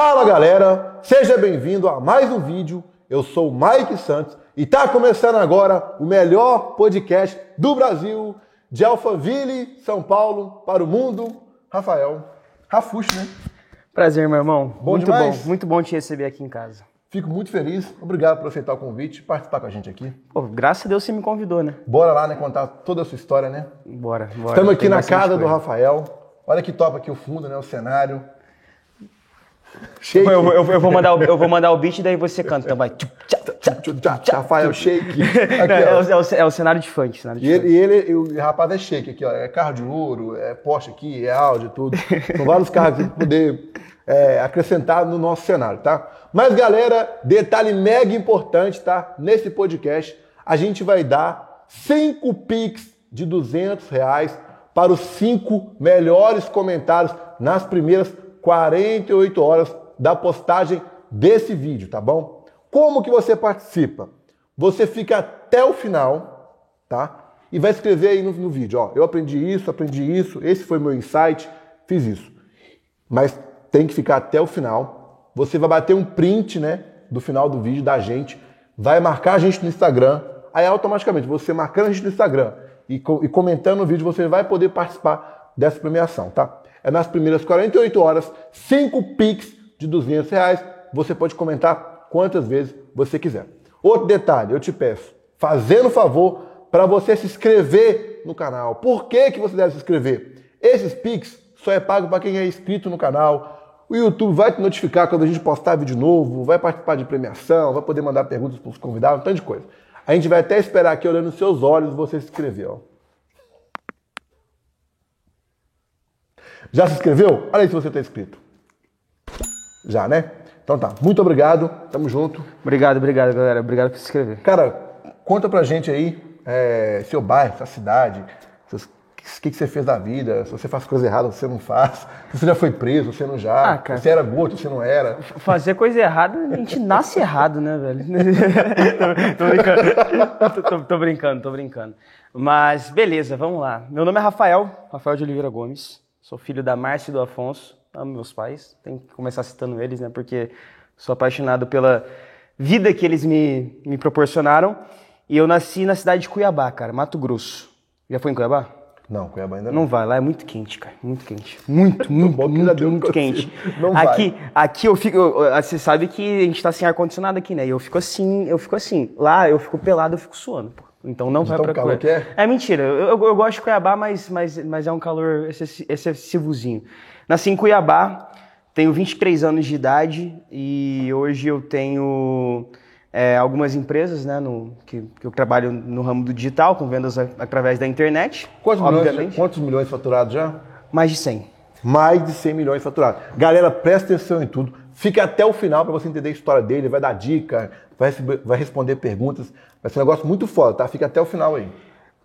Fala galera, seja bem-vindo a mais um vídeo. Eu sou o Mike Santos e tá começando agora o melhor podcast do Brasil, de Alphaville, São Paulo, para o mundo. Rafael, Rafuxo, né? Prazer, meu irmão. Bom muito demais. bom, muito bom te receber aqui em casa. Fico muito feliz. Obrigado por aceitar o convite e participar com a gente aqui. Pô, graças a Deus você me convidou, né? Bora lá, né, contar toda a sua história, né? Bora, bora. Estamos aqui Tem na casa do. Rafael. Olha que top aqui o fundo, né? O cenário. Shake. Eu, vou- eu eu vou mandar, o- eu vou mandar o beat e daí você canta. Então vai. Rafael Shake. Aqui, é, o, é o- é o cenário de funk. Cenário de E funk. ele, e ele- o rapaz é shake aqui, ó. É carro de ouro, é Porsche aqui, é Audi, tudo. São vários carros para poder é, acrescentar no nosso cenário, tá? Mas, galera, detalhe mega importante, tá? Nesse podcast, a gente vai dar 5 Pix de 200 reais para os cinco melhores comentários nas primeiras 48 horas da postagem desse vídeo, tá bom? Como que você participa? Você fica até o final, tá? E vai escrever aí no, no vídeo, ó, eu aprendi isso, aprendi isso, esse foi meu insight, fiz isso. Mas tem que ficar até o final. Você vai bater um print, né, do final do vídeo da gente, vai marcar a gente no Instagram, aí automaticamente você marcando a gente no Instagram e, co- e comentando no vídeo, você vai poder participar dessa premiação, tá? É nas primeiras 48 horas, 5 Pix de 200 reais, você pode comentar quantas vezes você quiser. Outro detalhe, eu te peço, fazendo favor para você se inscrever no canal. Por que, que você deve se inscrever? Esses Pix só é pago para quem é inscrito no canal. O YouTube vai te notificar quando a gente postar vídeo novo, vai participar de premiação, vai poder mandar perguntas para os convidados, um tanto de coisa. A gente vai até esperar aqui olhando nos seus olhos você se inscrever, ó. Já se inscreveu? Olha aí se você está inscrito. Já, né? Então tá. Muito obrigado. Tamo junto. Obrigado, obrigado, galera. Obrigado por se inscrever. Cara, conta pra gente aí é, seu bairro, sua cidade, o que, que você fez da vida, se você faz coisa errada, se você não faz, se você já foi preso, se você não já, Ah, se você era gordo, se você não era. Fazer coisa errada, a gente nasce errado, né, velho? tô, tô brincando. Tô- tô brincando, tô brincando. Mas beleza, vamos lá. Meu nome é Rafael, Rafael de Oliveira Gomes. Sou filho da Márcia e do Afonso. Amo meus pais. Tenho que começar citando eles, né? Porque sou apaixonado pela vida que eles me, me proporcionaram. E eu nasci na cidade de Cuiabá, cara, Mato Grosso. Já foi em Cuiabá? Não, Cuiabá ainda não. Não vai, lá é muito quente, cara. Muito quente. Muito, muito, bom muito, muito conselho. quente. Não aqui, aqui eu fico. eu- Você sabe que a gente tá sem ar-condicionado aqui, né? E eu fico assim, eu fico assim. Lá eu fico pelado, eu fico suando, pô. Então não vai tão pra calor que é? mentira. Eu, eu- eu gosto de Cuiabá, mas, mas, mas é um calor excessi- excessivozinho. Nasci em Cuiabá, tenho 23 anos de idade e hoje eu tenho é, algumas empresas, né? No, que, que eu trabalho no ramo do digital, com vendas a- através da internet. Quantos milhões, quantos milhões faturados já? Mais de 100. Mais de 100 milhões faturados. Galera, presta atenção em tudo. Fica até o final para você entender a história dele, vai dar dica, vai, vai responder perguntas. Vai ser um negócio muito foda, tá? Fica até o final aí.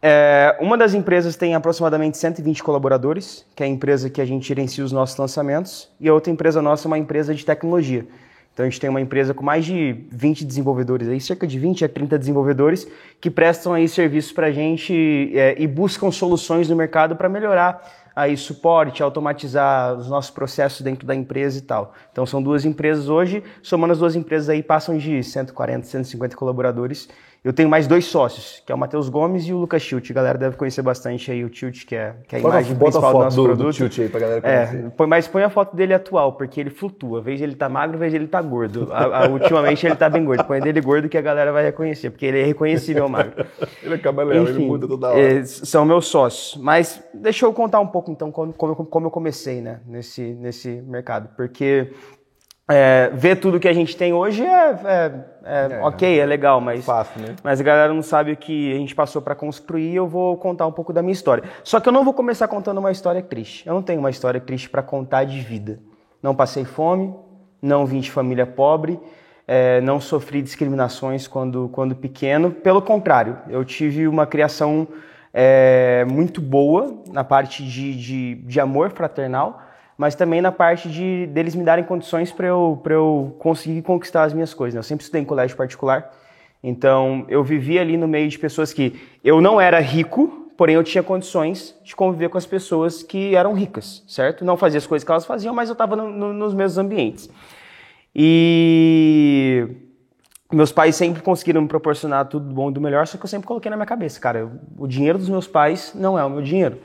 É, uma das empresas tem aproximadamente 120 colaboradores, que é a empresa que a gente gerencia os nossos lançamentos, e a outra empresa nossa é uma empresa de tecnologia. Então a gente tem uma empresa com mais de 20 desenvolvedores, aí, cerca de 20 a 30 desenvolvedores, que prestam aí serviços para a gente é, e buscam soluções no mercado para melhorar aí suporte, automatizar os nossos processos dentro da empresa e tal. Então são duas empresas hoje, somando as duas empresas aí passam de 140, 150 colaboradores. Eu tenho mais dois sócios, que é o Matheus Gomes e o Lucas Tilt. A galera deve conhecer bastante aí o Tilt, que é, que é a Bota- imagem bota a principal do foto nosso do- do produto. Tilt aí pra galera conhecer. É, põe- mas põe a foto dele atual, porque ele flutua. Vez ele tá magro, vez ele tá gordo. A- a- ultimamente ele tá bem gordo. Põe dele gordo que a galera vai reconhecer, porque ele é reconhecível magro. Ele é camaleão, ele Enfim, muda toda hora. é, são meus sócios. Mas deixa eu contar um pouco, então, como, como, como eu comecei né, nesse, nesse mercado. Porque é, ver tudo que a gente tem hoje é, é- é ok, é legal, mas, Fácil, né? mas a galera não sabe o que a gente passou para construir. Eu vou contar um pouco da minha história. Só que eu não vou começar contando uma história triste. Eu não tenho uma história triste para contar de vida. Não passei fome, não vim de família pobre, é, não sofri discriminações quando, quando pequeno. Pelo contrário, eu tive uma criação é, muito boa na parte de, de, de amor fraternal, mas também na parte de deles me darem condições para eu, eu conseguir conquistar as minhas coisas. né? Eu sempre estudei em colégio particular, então eu vivia ali no meio de pessoas que eu não era rico, porém eu tinha condições de conviver com as pessoas que eram ricas, certo? Não fazia as coisas que elas faziam, mas eu estava nos mesmos ambientes. E meus pais sempre conseguiram me proporcionar tudo do bom e do melhor, só que eu sempre coloquei na minha cabeça, cara, o dinheiro dos meus pais não é o meu dinheiro.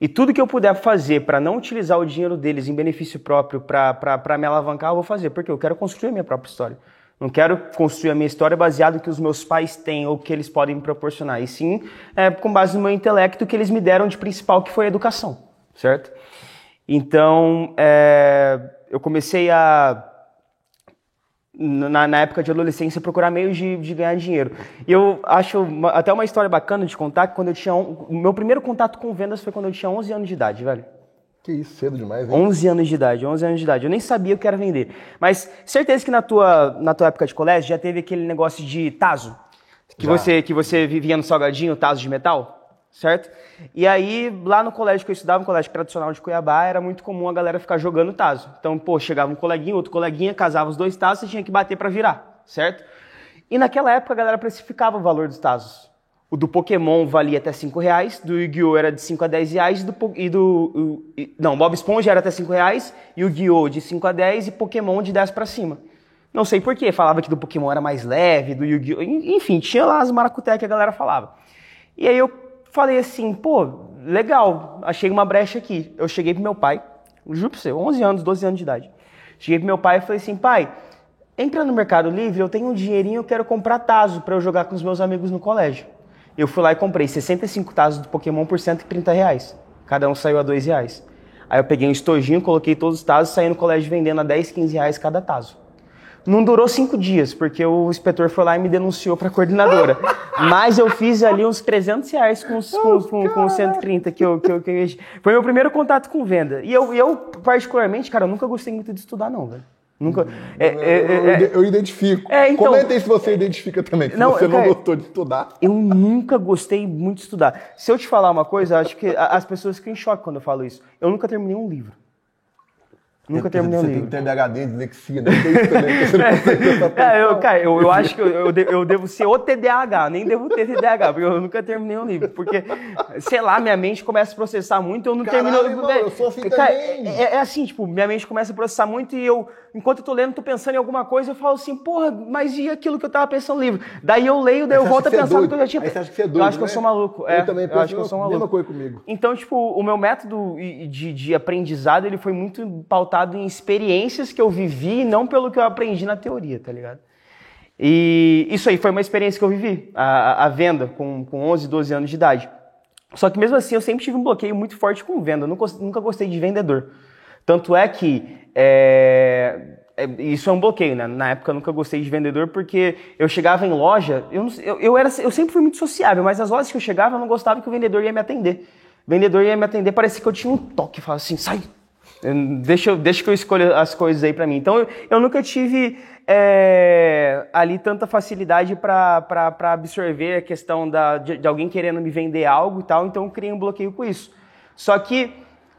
E tudo que eu puder fazer para não utilizar o dinheiro deles em benefício próprio para me alavancar, eu vou fazer, porque eu quero construir a minha própria história. Não quero construir a minha história baseado no que os meus pais têm ou que eles podem me proporcionar, e sim é, com base no meu intelecto que eles me deram de principal, que foi a educação, certo? Então, é, eu comecei a na, na, época de adolescência, procurar meios de, de, ganhar dinheiro. E eu acho uma, até uma história bacana de contar que quando eu tinha. O meu primeiro contato com vendas foi quando eu tinha 11 anos de idade, velho. Que isso, cedo demais, hein? 11 anos de idade, 11 anos de idade. Eu nem sabia o que era vender. Mas certeza que na tua, na tua época de colégio já teve aquele negócio de taso? Que, você, que você vivia no salgadinho, taso de metal? Certo? E aí, lá no colégio que eu estudava, um colégio tradicional de Cuiabá, era muito comum a galera ficar jogando taso. Então, pô, chegava um coleguinha, outro coleguinha, casava os dois tazos, você tinha que bater para virar, certo? E naquela época a galera precificava o valor dos tazos. O do Pokémon valia até 5 reais, do Yu-Gi-Oh! era de 5 a 10 reais, do, e do. E, não, Bob Esponja era até 5 reais, Yu-Gi-Oh! de 5 a 10 e Pokémon de 10 para cima. Não sei porquê, falava que do Pokémon era mais leve, do Yu-Gi-Oh! Enfim, tinha lá as maracutecas que a galera falava. E aí eu falei assim, pô, legal, achei uma brecha aqui. Eu cheguei pro meu pai, juro pra você, 11 anos, 12 anos de idade. Cheguei pro meu pai e falei assim, pai, entra no Mercado Livre, eu tenho um dinheirinho, eu quero comprar Tazo para eu jogar com os meus amigos no colégio. Eu fui lá e comprei 65 Tazos do Pokémon por 130 reais. Cada um saiu a 2 reais. Aí eu peguei um estojinho, coloquei todos os Tazos saí no colégio vendendo a 10, 15 reais cada Tazo. Não durou cinco dias, porque o inspetor foi lá e me denunciou para a coordenadora. Mas eu fiz ali uns 300 reais com os, com, com, com 130 que eu, que, eu, que eu... Foi meu primeiro contato com venda. E eu, eu, particularmente, cara, eu nunca gostei muito de estudar, não, velho. Nunca. É, é, é, é, eu identifico. É, então, Comenta aí se você identifica também, se não, você não gostou de estudar. Eu nunca gostei muito de estudar. Se eu te falar uma coisa, acho que as pessoas ficam em choque quando eu falo isso. Eu nunca terminei um livro. Nunca terminei o livro. Você tem TDAHD, dislexia, né? Tem isso também. Você não é, eu, cara, eu, eu acho que eu, eu, eu, devo ser o TDAH, nem devo ter TDAH, porque eu nunca terminei um livro. Porque, sei lá, minha mente começa a processar muito e eu não Caralho, termino. Irmão, eu sou assim cara, também. É, é, assim, tipo, minha mente começa a processar muito e eu, enquanto eu tô lendo, tô pensando em alguma coisa, eu falo assim, porra, mas e aquilo que eu tava pensando no livro? Daí eu leio, daí eu volto a é pensar no que eu já tinha. Aí você acha que você é doido, eu acho né? que eu sou maluco. Eu é, também eu acho que eu sou maluco. mesma coisa comigo. Então, tipo, o meu método de, de aprendizado, ele foi muito pautado em experiência experiências que eu vivi, não pelo que eu aprendi na teoria, tá ligado? E isso aí foi uma experiência que eu vivi, a, a venda com, com 11, 12 anos de idade. Só que mesmo assim eu sempre tive um bloqueio muito forte com venda, eu nunca, nunca gostei de vendedor. Tanto é que é, é, isso é um bloqueio, né? Na época eu nunca gostei de vendedor porque eu chegava em loja, eu, eu, eu, era, eu sempre fui muito sociável, mas as lojas que eu chegava eu não gostava que o vendedor ia me atender. O vendedor ia me atender, parecia que eu tinha um toque, falava assim, sai, Deixa, deixa que eu escolha as coisas aí para mim. Então, eu, eu nunca tive é, ali tanta facilidade para absorver a questão da, de, de, alguém querendo me vender algo e tal, então eu criei um bloqueio com isso. Só que,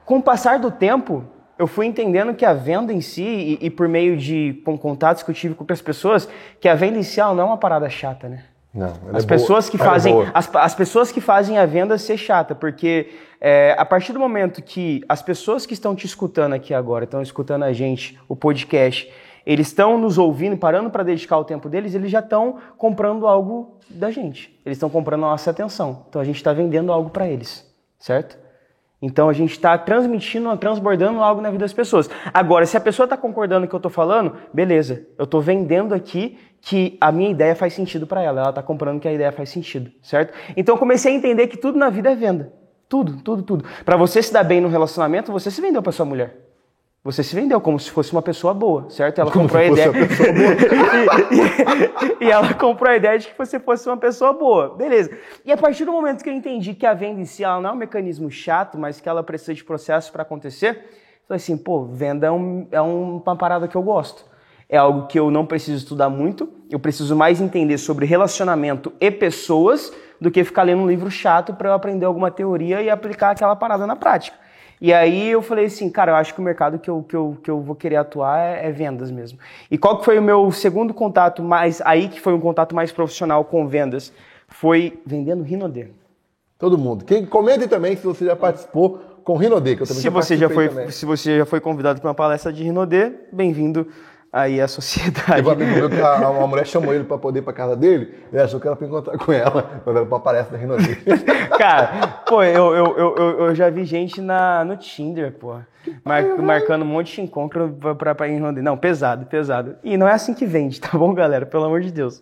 com o passar do tempo, eu fui entendendo que a venda em si, e, e por meio de com contatos que eu tive com outras pessoas, que a venda inicial não é uma parada chata, né? Não, as é pessoas boa. que fazem é as, as pessoas que fazem a venda ser chata, porque é, a partir do momento que as pessoas que estão te escutando aqui agora, estão escutando a gente, o podcast, eles estão nos ouvindo, parando para dedicar o tempo deles, eles já estão comprando algo da gente. Eles estão comprando a nossa atenção. Então a gente está vendendo algo para eles, certo? Então a gente está transmitindo, transbordando algo na vida das pessoas. Agora, se a pessoa está concordando com o que eu estou falando, beleza, eu estou vendendo aqui que a minha ideia faz sentido para ela. Ela está comprando que a ideia faz sentido, certo? Então eu comecei a entender que tudo na vida é venda. Tudo, tudo, tudo. Para você se dar bem no relacionamento, você se vendeu para sua mulher. Você se vendeu como se fosse uma pessoa boa, certo? Ela como comprou a ideia. e, e, e, ela comprou a ideia de que você fosse uma pessoa boa. Beleza. E a partir do momento que eu entendi que a venda em si ela não é um mecanismo chato, mas que ela precisa de processo para acontecer, eu falei assim, pô, venda é, um, é uma parada que eu gosto. É algo que eu não preciso estudar muito, eu preciso mais entender sobre relacionamento e pessoas do que ficar lendo um livro chato para eu aprender alguma teoria e aplicar aquela parada na prática. E aí eu falei assim, cara, eu acho que o mercado que eu, que eu, que eu vou querer atuar é, é vendas mesmo. E qual que foi o meu segundo contato mais, aí que foi um contato mais profissional com vendas? Foi vendendo Rinodê. Todo mundo. Quem comente também se você já participou com Rinodê, que eu também se já você já foi, também. Se você já foi convidado para uma palestra de Rinodê, bem-vindo Aí a sociedade. Teve um amigo meu a, uma mulher chamou ele pra poder ir pra casa dele, ele achou que era pra encontrar com ela, mas ela aparece da Rinodê. Cara, pô, eu, eu, eu, eu, eu já vi gente na, no Tinder, pô, mar, marcando um monte de encontro em Rondê. Não, pesado, pesado. E não é assim que vende, tá bom, galera? Pelo amor de Deus.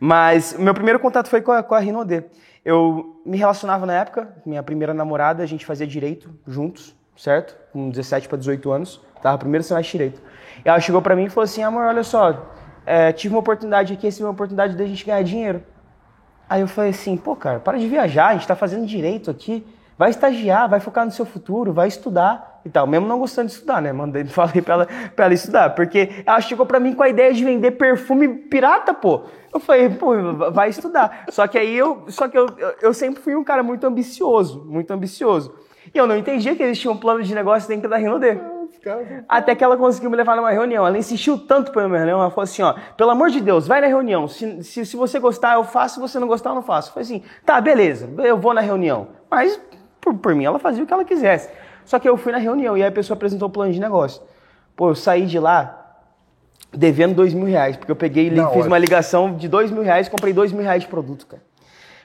Mas meu primeiro contato foi com a, com a Rinodê. Eu me relacionava na época, minha primeira namorada, a gente fazia direito juntos, certo? Com 17 para 18 anos, tava primeiro semestre de direito. Ela chegou pra mim e falou assim: amor, olha só, é, tive uma oportunidade aqui, essa é uma oportunidade da gente ganhar dinheiro. Aí eu falei assim: pô, cara, para de viajar, a gente tá fazendo direito aqui. Vai estagiar, vai focar no seu futuro, vai estudar e tal. Mesmo não gostando de estudar, né? Mandei, falei pra ela, pra ela estudar. Porque ela chegou pra mim com a ideia de vender perfume pirata, pô. Eu falei, pô, vai estudar. Só que aí eu, só que eu, eu sempre fui um cara muito ambicioso, muito ambicioso. E eu não entendia que existia um plano de negócio dentro da Até que ela conseguiu me levar numa reunião. Ela insistiu tanto para minha reunião. Ela falou assim: ó, pelo amor de Deus, vai na reunião. Se, se, se você gostar, eu faço. Se você não gostar, eu não faço. Eu falei assim: tá, beleza, eu vou na reunião. Mas por, por mim, ela fazia o que ela quisesse. Só que eu fui na reunião e aí a pessoa apresentou o plano de negócio. Pô, eu saí de lá devendo dois mil reais, porque eu peguei e fiz uma ligação de dois mil reais comprei dois mil reais de produto, cara.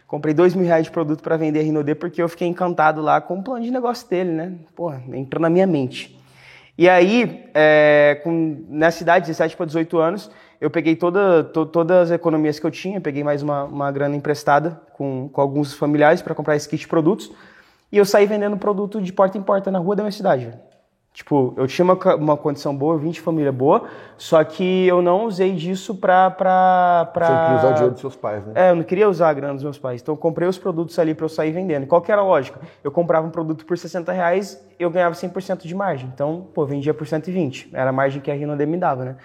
Comprei dois mil reais de produto para vender a Rinodê porque eu fiquei encantado lá com o plano de negócio dele, né? Pô, entrou na minha mente. E aí, é, com, nessa idade, 17 para 18 anos, eu peguei toda, to, todas as economias que eu tinha, peguei mais uma, uma grana emprestada com, com alguns familiares para comprar esse kit de produtos, e eu saí vendendo produto de porta em porta na rua da minha cidade. Tipo, eu tinha uma, uma condição boa, eu vim de família boa, só que eu não usei disso pra. pra, pra... Você queria usar o dinheiro dos seus pais, né? É, eu não queria usar a grana dos meus pais. Então eu comprei os produtos ali pra eu sair vendendo. Qual que era a lógica? Eu comprava um produto por 60 reais, eu ganhava 100% de margem. Então, pô, vendia por 120. Era a margem que a Rinode me dava, né?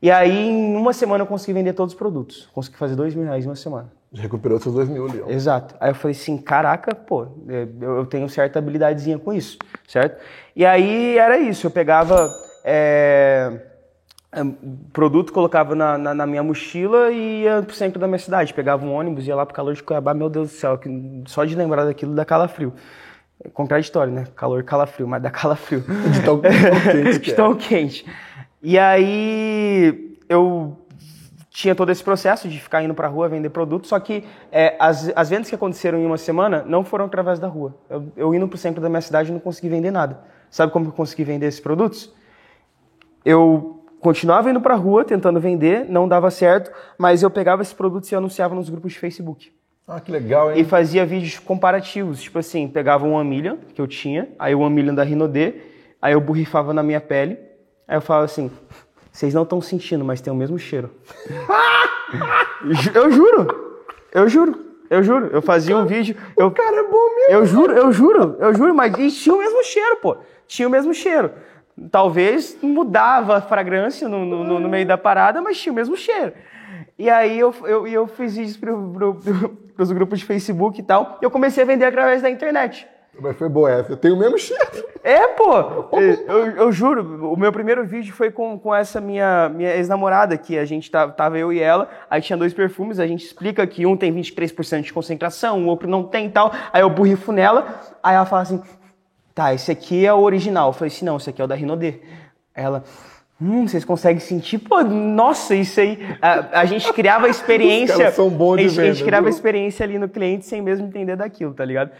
E aí, em uma semana, eu consegui vender todos os produtos. Consegui fazer dois mil reais em uma semana. Recuperou seus dois mil, Leão. Exato. Aí eu falei assim, caraca, pô, eu tenho certa habilidadezinha com isso, certo? E aí era isso, eu pegava é, produto, colocava na, na, na, minha mochila e ia pro centro da minha cidade. Pegava um ônibus, ia lá pro calor de Cuiabá, meu Deus do céu, só de lembrar daquilo dá calafrio. É contraditório, né? Calor, calafrio, mas dá calafrio. De tão, tão quente. de tão quente. E aí eu tinha todo esse processo de ficar indo para a rua vender produtos, só que é, as, as vendas que aconteceram em uma semana não foram através da rua. Eu, eu indo para o centro da minha cidade não consegui vender nada. Sabe como eu consegui vender esses produtos? Eu continuava indo para a rua tentando vender, não dava certo, mas eu pegava esses produtos e anunciava nos grupos de Facebook. Ah, que legal, hein? E fazia vídeos comparativos, tipo assim, pegava um Amilion que eu tinha, aí o Amilion da Rinodê, aí eu borrifava na minha pele, Aí eu falo assim, vocês não estão sentindo, mas tem o mesmo cheiro. eu juro, eu juro, eu juro. Eu fazia um vídeo. Eu, o cara é bom mesmo. Eu juro, eu juro, eu juro, mas tinha o mesmo cheiro, pô. Tinha o mesmo cheiro. Talvez mudava a fragrância no, no, no meio da parada, mas tinha o mesmo cheiro. E aí eu, eu, eu fiz vídeos para pro, pro, os grupos de Facebook e tal. E eu comecei a vender através da internet. Mas foi boa essa, eu tenho o mesmo cheiro. É, pô! Eu, eu, juro, o meu primeiro vídeo foi com, com essa minha, minha ex-namorada, que a gente tava, tava eu e ela, aí tinha dois perfumes, a gente explica que um tem 23% de concentração, o outro não tem e tal, aí eu burrifo nela, aí ela fala assim, tá, esse aqui é o original. Eu falei assim, não, esse aqui é o da Rinodê. Ela, Hum, vocês conseguem sentir? Pô, nossa, isso aí. A, a gente criava experiência. são bons de a, gente, venda, a gente criava a experiência ali no cliente sem mesmo entender daquilo, tá ligado?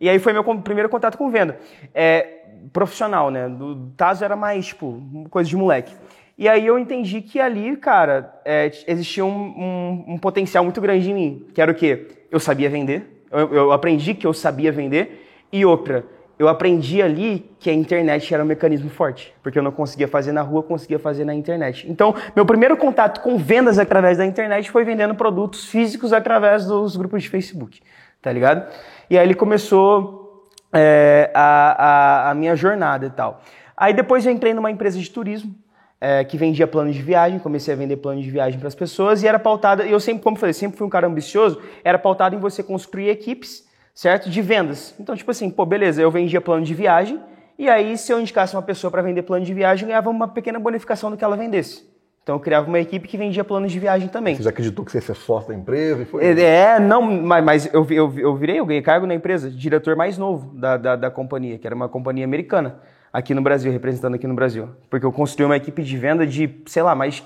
E aí foi meu primeiro contato com venda. É, profissional, né? Do Tazo era mais, tipo, coisa de moleque. E aí eu entendi que ali, cara, é, existia um, um, um, potencial muito grande em mim. Que era o quê? Eu sabia vender. Eu, eu aprendi que eu sabia vender. E outra, eu aprendi ali que a internet era um mecanismo forte, porque eu não conseguia fazer na rua, conseguia fazer na internet. Então, meu primeiro contato com vendas através da internet foi vendendo produtos físicos através dos grupos de Facebook, tá ligado? E aí ele começou é, a, a, a, minha jornada e tal. Aí depois eu entrei numa empresa de turismo, é, que vendia planos de viagem, comecei a vender planos de viagem para as pessoas e era pautada, eu sempre, como falei, sempre fui um cara ambicioso, era pautado em você construir equipes certo? De vendas. Então, tipo assim, pô, beleza, eu vendia plano de viagem, e aí se eu indicasse uma pessoa para vender plano de viagem, eu ganhava uma pequena bonificação do que ela vendesse. Então eu criava uma equipe que vendia planos de viagem também. Você já acreditou que você ia ser sócio da empresa? E foi... É, não, mas, mas eu, eu, eu virei, eu ganhei cargo na empresa, diretor mais novo da, da, da companhia, que era uma companhia americana. Aqui no Brasil, representando aqui no Brasil. Porque eu construí uma equipe de venda de, sei lá, mais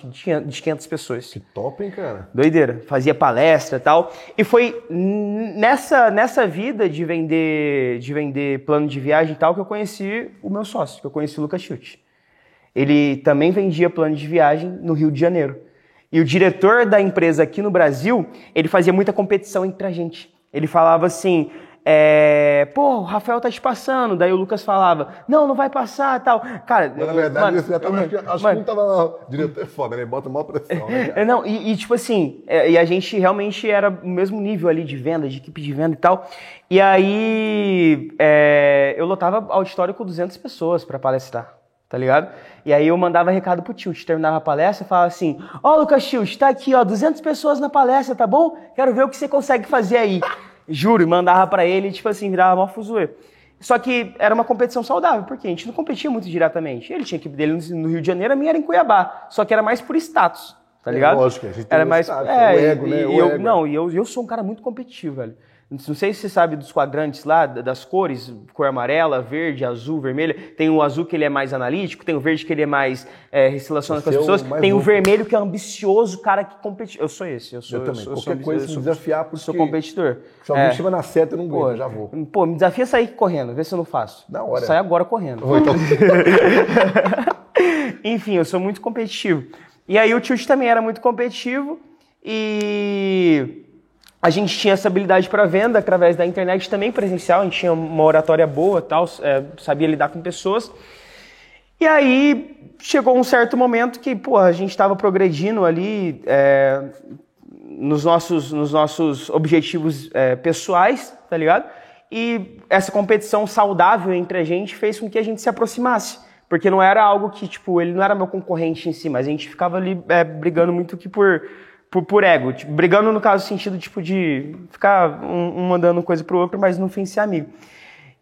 de 500 pessoas. Que top, hein, cara? Doideira. Fazia palestra e tal. E foi nessa, nessa vida de vender, de vender plano de viagem e tal que eu conheci o meu sócio, que eu conheci o Lucas Chute. Ele também vendia plano de viagem no Rio de Janeiro. E o diretor da empresa aqui no Brasil, ele fazia muita competição entre a gente. Ele falava assim, é, pô, o Rafael tá te passando. Daí o Lucas falava, não, não vai passar tal. Cara, Mas, na verdade, mano, já tava, acho, acho mano, que não tava. Diretor é foda, né? Bota maior pressão. Né, não, e, e, tipo assim, é, e a gente realmente era o mesmo nível ali de venda, de equipe de venda e tal. E aí é, eu lotava auditório com 200 pessoas para palestrar tá ligado? E aí eu mandava recado pro Tilt, terminava a palestra e falava assim, ó oh, Lucas Tilt, tá aqui, ó, 200 pessoas na palestra, tá bom? Quero ver o que você consegue fazer aí. Juro, mandava para ele, tipo assim, virava mó fuzuê. Só que era uma competição saudável, porque a gente não competia muito diretamente. Ele tinha equipe dele no Rio de Janeiro, a minha era em Cuiabá. Só que era mais por status, tá é ligado? É, lógico, a gente era mais status, é, o ego, e, né? E o eu, ego. Não, e eu, eu sou um cara muito competitivo, velho. Não sei se você sabe dos quadrantes lá, das cores, cor amarela, verde, azul, vermelho. Tem o azul que ele é mais analítico, tem o verde que ele é mais é, se relaciona com as pessoas, tem o vermelho que é ambicioso, cara que compete. Eu sou esse, eu sou. Eu também. Eu Qualquer sou, coisa eu sou, desafiar, porque sou competidor. Se alguém é. estiver na seta, eu não ganho, já vou. Pô, me desafia a sair correndo, vê se eu não faço. Na hora. Sai agora correndo. Vou, então. Enfim, eu sou muito competitivo. E aí o Tilt também era muito competitivo e a gente tinha essa habilidade para venda através da internet também presencial, a gente tinha uma oratória boa, tal, é, sabia lidar com pessoas. E aí chegou um certo momento que pô, a gente estava progredindo ali é, nos, nossos, nos nossos objetivos é, pessoais, tá ligado? E essa competição saudável entre a gente fez com que a gente se aproximasse. Porque não era algo que, tipo, ele não era meu concorrente em si, mas a gente ficava ali é, brigando muito que por por, por ego, tipo, brigando no caso sentido tipo de ficar um, um mandando coisa pro outro, mas no fim ser amigo.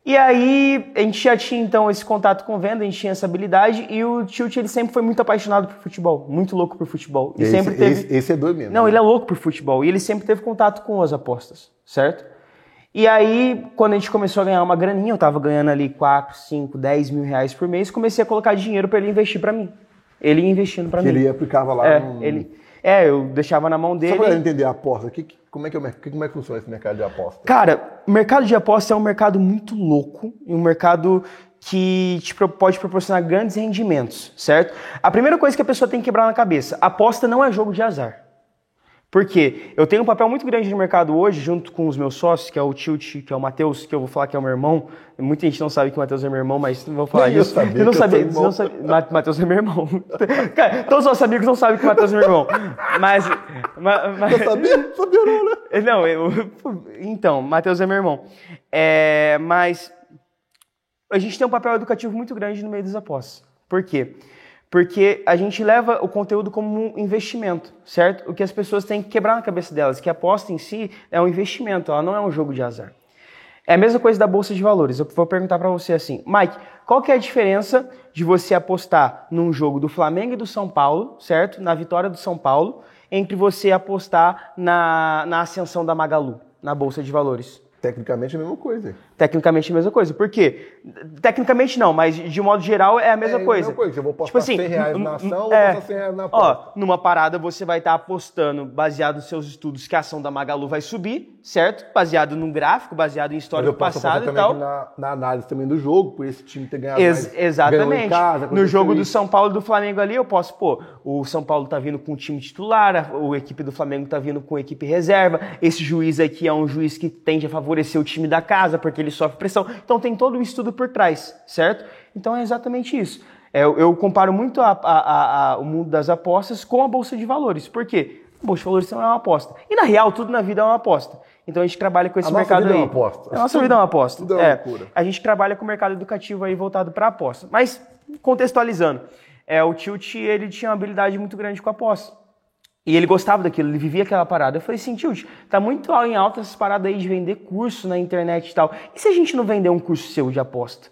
E aí a gente já tinha então esse contato com venda, a gente tinha essa habilidade e o Tilt ele sempre foi muito apaixonado por futebol, muito louco por futebol. E sempre teve esse, esse é doido mesmo. Não, né? ele é louco por futebol e ele sempre teve contato com as apostas, certo? E aí, quando a gente começou a ganhar uma graninha, eu tava ganhando ali 4, 5, 10 mil reais por mês, comecei a colocar dinheiro para ele investir para mim. Ele ia investindo para mim. Ele aplicava lá é, no... ele é, eu deixava na mão dele. Só para entender a aposta, que, como, é que é, como é que funciona esse mercado de aposta? Cara, o mercado de aposta é um mercado muito louco e um mercado que te pode proporcionar grandes rendimentos, certo? A primeira coisa que a pessoa tem que quebrar na cabeça, aposta não é jogo de azar. Porque eu tenho um papel muito grande no mercado hoje, junto com os meus sócios, que é o Tilt, que é o Matheus, que eu vou falar que é o meu irmão. Muita gente não sabe que o Matheus é meu irmão, mas não vou falar Nem eu isso. sabia eu não eu sabia, não sabia. Matheus é meu irmão. Cara, todos os nossos amigos não sabem que o Matheus é meu irmão. Mas. mas, mas... Eu sabia? Não sabia não, né? Não, eu, então, Matheus é meu irmão. É, mas a gente tem um papel educativo muito grande no meio das apostas. Por quê? Porque a gente leva o conteúdo como um investimento, certo? O que as pessoas têm que quebrar na cabeça delas, que a aposta em si é um investimento, ela não é um jogo de azar. É a mesma coisa da bolsa de valores. Eu vou perguntar para você assim, Mike, qual que é a diferença de você apostar num jogo do Flamengo e do São Paulo, certo? Na vitória do São Paulo, entre você apostar na, na ascensão da Magalu, na bolsa de valores? Tecnicamente é a mesma coisa. Tecnicamente é a mesma coisa. Por quê? Tecnicamente não, mas de modo geral é a mesma é coisa. a mesma coisa. Eu vou postar Tipo assim, 100 reais n- na ação, ou é, vou postar 100 reais na aposta. Ó, numa parada você vai estar apostando, baseado nos seus estudos, que a ação da Magalu vai subir, certo? Baseado num gráfico, baseado em eu posso passado apostar e tal. na, na análise também do jogo, por esse time ter ganhado Ex- mais. exatamente. Casa, no jogo do. São Paulo e do Flamengo ali, eu posso, pô, o São Paulo tá vindo com o time titular, a, a equipe do Flamengo tá vindo com a equipe reserva. Esse juiz aqui é um juiz que tende a favorecer o time da casa, porque ele sofre pressão. Então tem todo o estudo por trás, certo? Então é exatamente isso. É, eu, eu comparo muito a- a- a- o mundo das apostas com a Bolsa de Valores. Por quê? A Bolsa de Valores é uma aposta. E na real, tudo na vida é uma aposta. Então a gente trabalha com esse A nossa mercado vida é aí. uma aposta. A nossa vida é uma aposta. Tudo é uma loucura. A gente trabalha com o mercado educativo aí voltado para aposta. Mas, contextualizando, é, o Tilt ele tinha uma habilidade muito grande com a aposta. E ele gostava daquilo, ele vivia aquela parada. Eu falei assim, Tilt, tá muito em alta essas paradas aí de vender curso na internet e tal. E se a gente não vender um curso seu de aposta?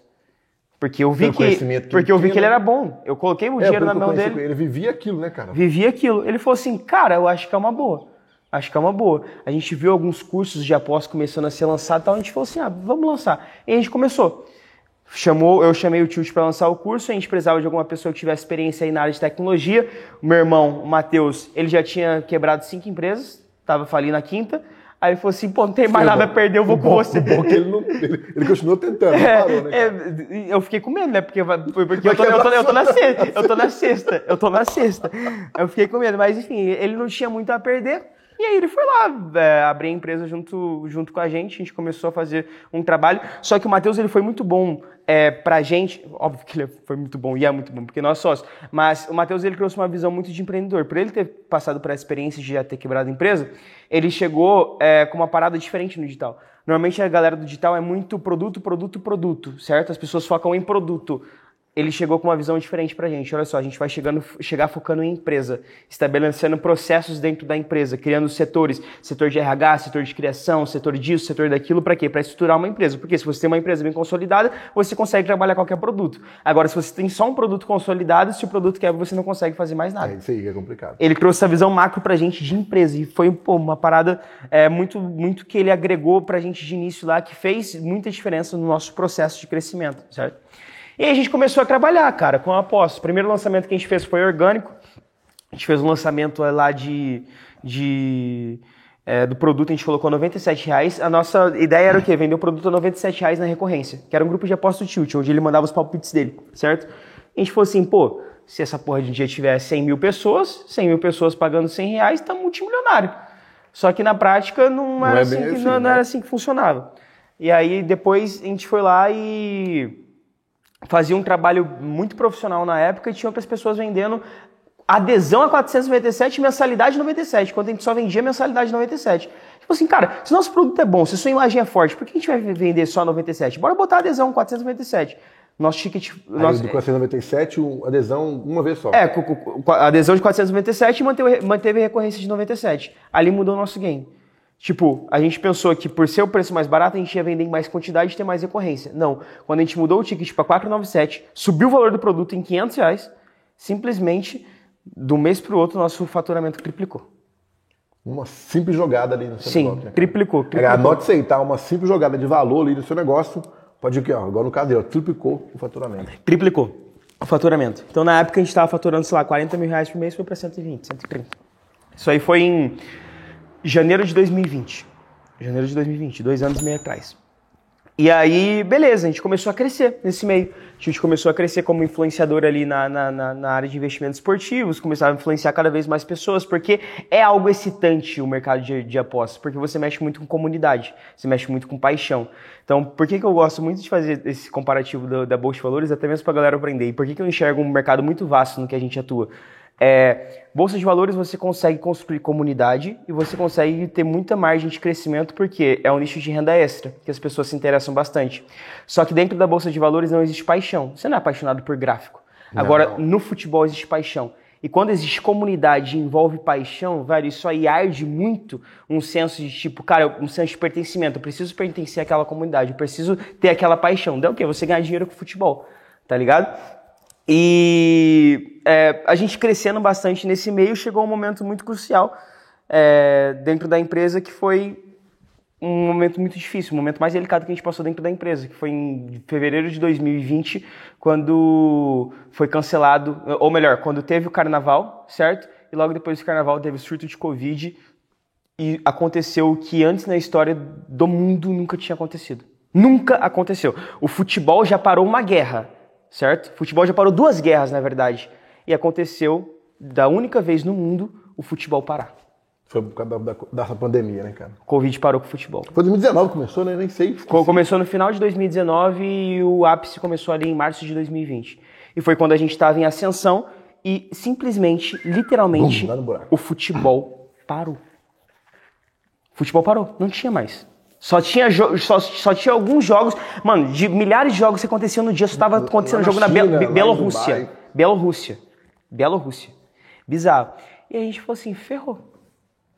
Porque eu vi que, porque eu vi que ele né? era bom. Eu coloquei o É, dinheiro na mão dele, Ele vivia aquilo, né, cara? vivia aquilo. Ele falou assim, cara, eu acho que é uma boa. Acho que é uma boa. A gente viu alguns cursos de aposta começando a ser lançados e tal, a gente falou assim, ah, vamos lançar. E a gente começou. Chamou, eu chamei o Tilt para lançar o curso, a gente precisava de alguma pessoa que tivesse experiência aí na área de tecnologia. O meu irmão, o Matheus, ele já tinha quebrado cinco empresas, estava falindo a quinta. Aí ele falou assim, pô, não tem mais nada a perder, eu vou com você. Bom ele, não, ele, ele continuou tentando, É, parou, né? é, eu fiquei com medo, né? Porque, porque eu, tô, eu, tô, eu tô na sexta. Eu tô na sexta. Eu tô na sexta. Eu fiquei com medo. Mas enfim, ele não tinha muito a perder. E aí ele foi lá é, abrir a empresa junto, junto com a gente. A gente começou a fazer um trabalho. Só que o Matheus ele foi muito bom é, pra gente. Óbvio que ele foi muito bom e é muito bom, porque nós sócios. Mas o Matheus ele trouxe uma visão muito de empreendedor. Por ele ter passado por essa experiência de já ter quebrado a empresa, ele chegou é, com uma parada diferente no digital. Normalmente a galera do digital é muito produto, produto, produto, certo? As pessoas focam em produto. Ele chegou com uma visão diferente pra gente. Olha só, a gente vai chegando, chegar focando em empresa, estabelecendo processos dentro da empresa, criando setores, setor de RH, setor de criação, setor disso, setor daquilo, para quê? Para estruturar uma empresa. Porque se você tem uma empresa bem consolidada, você consegue trabalhar qualquer produto. Agora, se você tem só um produto consolidado, se o produto quebra, você não consegue fazer mais nada É isso aí é complicado. ele trouxe essa visão macro pra gente de empresa e foi pô, uma parada é, muito, muito que ele agregou pra gente de início lá, que fez muita diferença no nosso processo de crescimento, certo? E aí a gente começou a trabalhar, cara, com a aposta. O primeiro lançamento que a gente fez foi orgânico. A gente fez um lançamento lá de, de é, do produto, a gente colocou 97 reais. A nossa ideia era o quê? Vender o produto a 97 reais na recorrência, que era um grupo de aposta do Tilt, onde ele mandava os palpites dele, certo? A gente falou assim, pô, se essa porra de um dia tiver 100 mil pessoas, 100 mil pessoas pagando 100 reais, tá multimilionário. Só que na prática não, era, é assim que, assim, não, não né? era assim que funcionava. E aí depois a gente foi lá e fazia um trabalho muito profissional na época e tinha outras pessoas vendendo adesão a 497 e mensalidade 97, quando a gente só vendia mensalidade 97. Tipo assim, cara, se nosso produto é bom, se sua imagem é forte, por que a gente vai vender só 97? Bora botar adesão 497. Nosso ticket... Aí Nosso, do 497, um- adesão uma vez só. é, adesão de 497 e manteve, manteve a recorrência de 97. Ali mudou o nosso game. Tipo, a gente pensou que por ser o preço mais barato, a gente ia vender em mais quantidade e ter mais recorrência. Não. Quando a gente mudou o ticket para 497, subiu o valor do produto em 500 reais, simplesmente, do mês para o outro, nosso faturamento triplicou. Uma simples jogada ali no seu Sim, negócio. né, cara? triplicou. É, triplicou. anote isso aí, tá? Uma simples jogada de valor ali no seu negócio. Pode ir aqui, ó. Agora no caso dele, ó, triplicou o faturamento. Triplicou o faturamento. Então, na época, a gente estava faturando, sei lá, 40 mil reais por mês, foi para 120, 130. Isso aí foi em janeiro de 2020. Janeiro de 2020, dois anos e meio atrás. E aí, beleza, a gente começou a crescer nesse meio. A gente começou a crescer como influenciador ali na, na, na- na área de investimentos esportivos, começava a influenciar cada vez mais pessoas, porque é algo excitante o mercado de, de apostas, porque você mexe muito com comunidade, você mexe muito com paixão. Então, por que, que eu gosto muito de fazer esse comparativo do- da Bolsa de Valores, até mesmo para a galera aprender? E por que, que eu enxergo um mercado muito vasto no que a gente atua? É, Bolsa de valores você consegue construir comunidade e você consegue ter muita margem de crescimento porque é um nicho de renda extra, que as pessoas se interessam bastante. Só que dentro da Bolsa de valores não existe paixão. Você não é apaixonado por gráfico. Agora, no futebol existe paixão. E quando existe comunidade e envolve paixão, velho, isso aí arde muito um senso de tipo, cara, um senso de pertencimento. Eu preciso pertencer àquela comunidade, eu preciso ter aquela paixão. Daí o quê? Você ganha dinheiro com futebol, tá ligado? E é, a gente crescendo bastante nesse meio, chegou um momento muito crucial é, dentro da empresa que foi um momento muito difícil, o momento mais delicado que a gente passou dentro da empresa, que foi em fevereiro de 2020, quando foi cancelado, ou melhor, quando teve o carnaval, certo? E logo depois do carnaval teve o surto de Covid e aconteceu o que antes na história do mundo nunca tinha acontecido. Nunca aconteceu. O futebol já parou uma guerra, certo? O futebol já parou duas guerras, na verdade. E aconteceu, da única vez no mundo, o futebol parar. Foi por causa da, da- dessa pandemia, né, cara? Covid parou com o futebol. Foi 2019 que começou, né? Nem sei. Co- Começou no final de 2019 e o ápice começou ali em março de 2020. E foi quando a gente estava em ascensão e simplesmente, literalmente, Bum, o futebol parou. O futebol parou, não tinha mais. Só tinha, só, só tinha alguns jogos, mano, de milhares de jogos que aconteciam no dia, só estava acontecendo na jogo na China, Be- Be- Bielorrússia. Bielorrússia. Bielorrússia. Bizarro. E a gente falou assim, ferrou.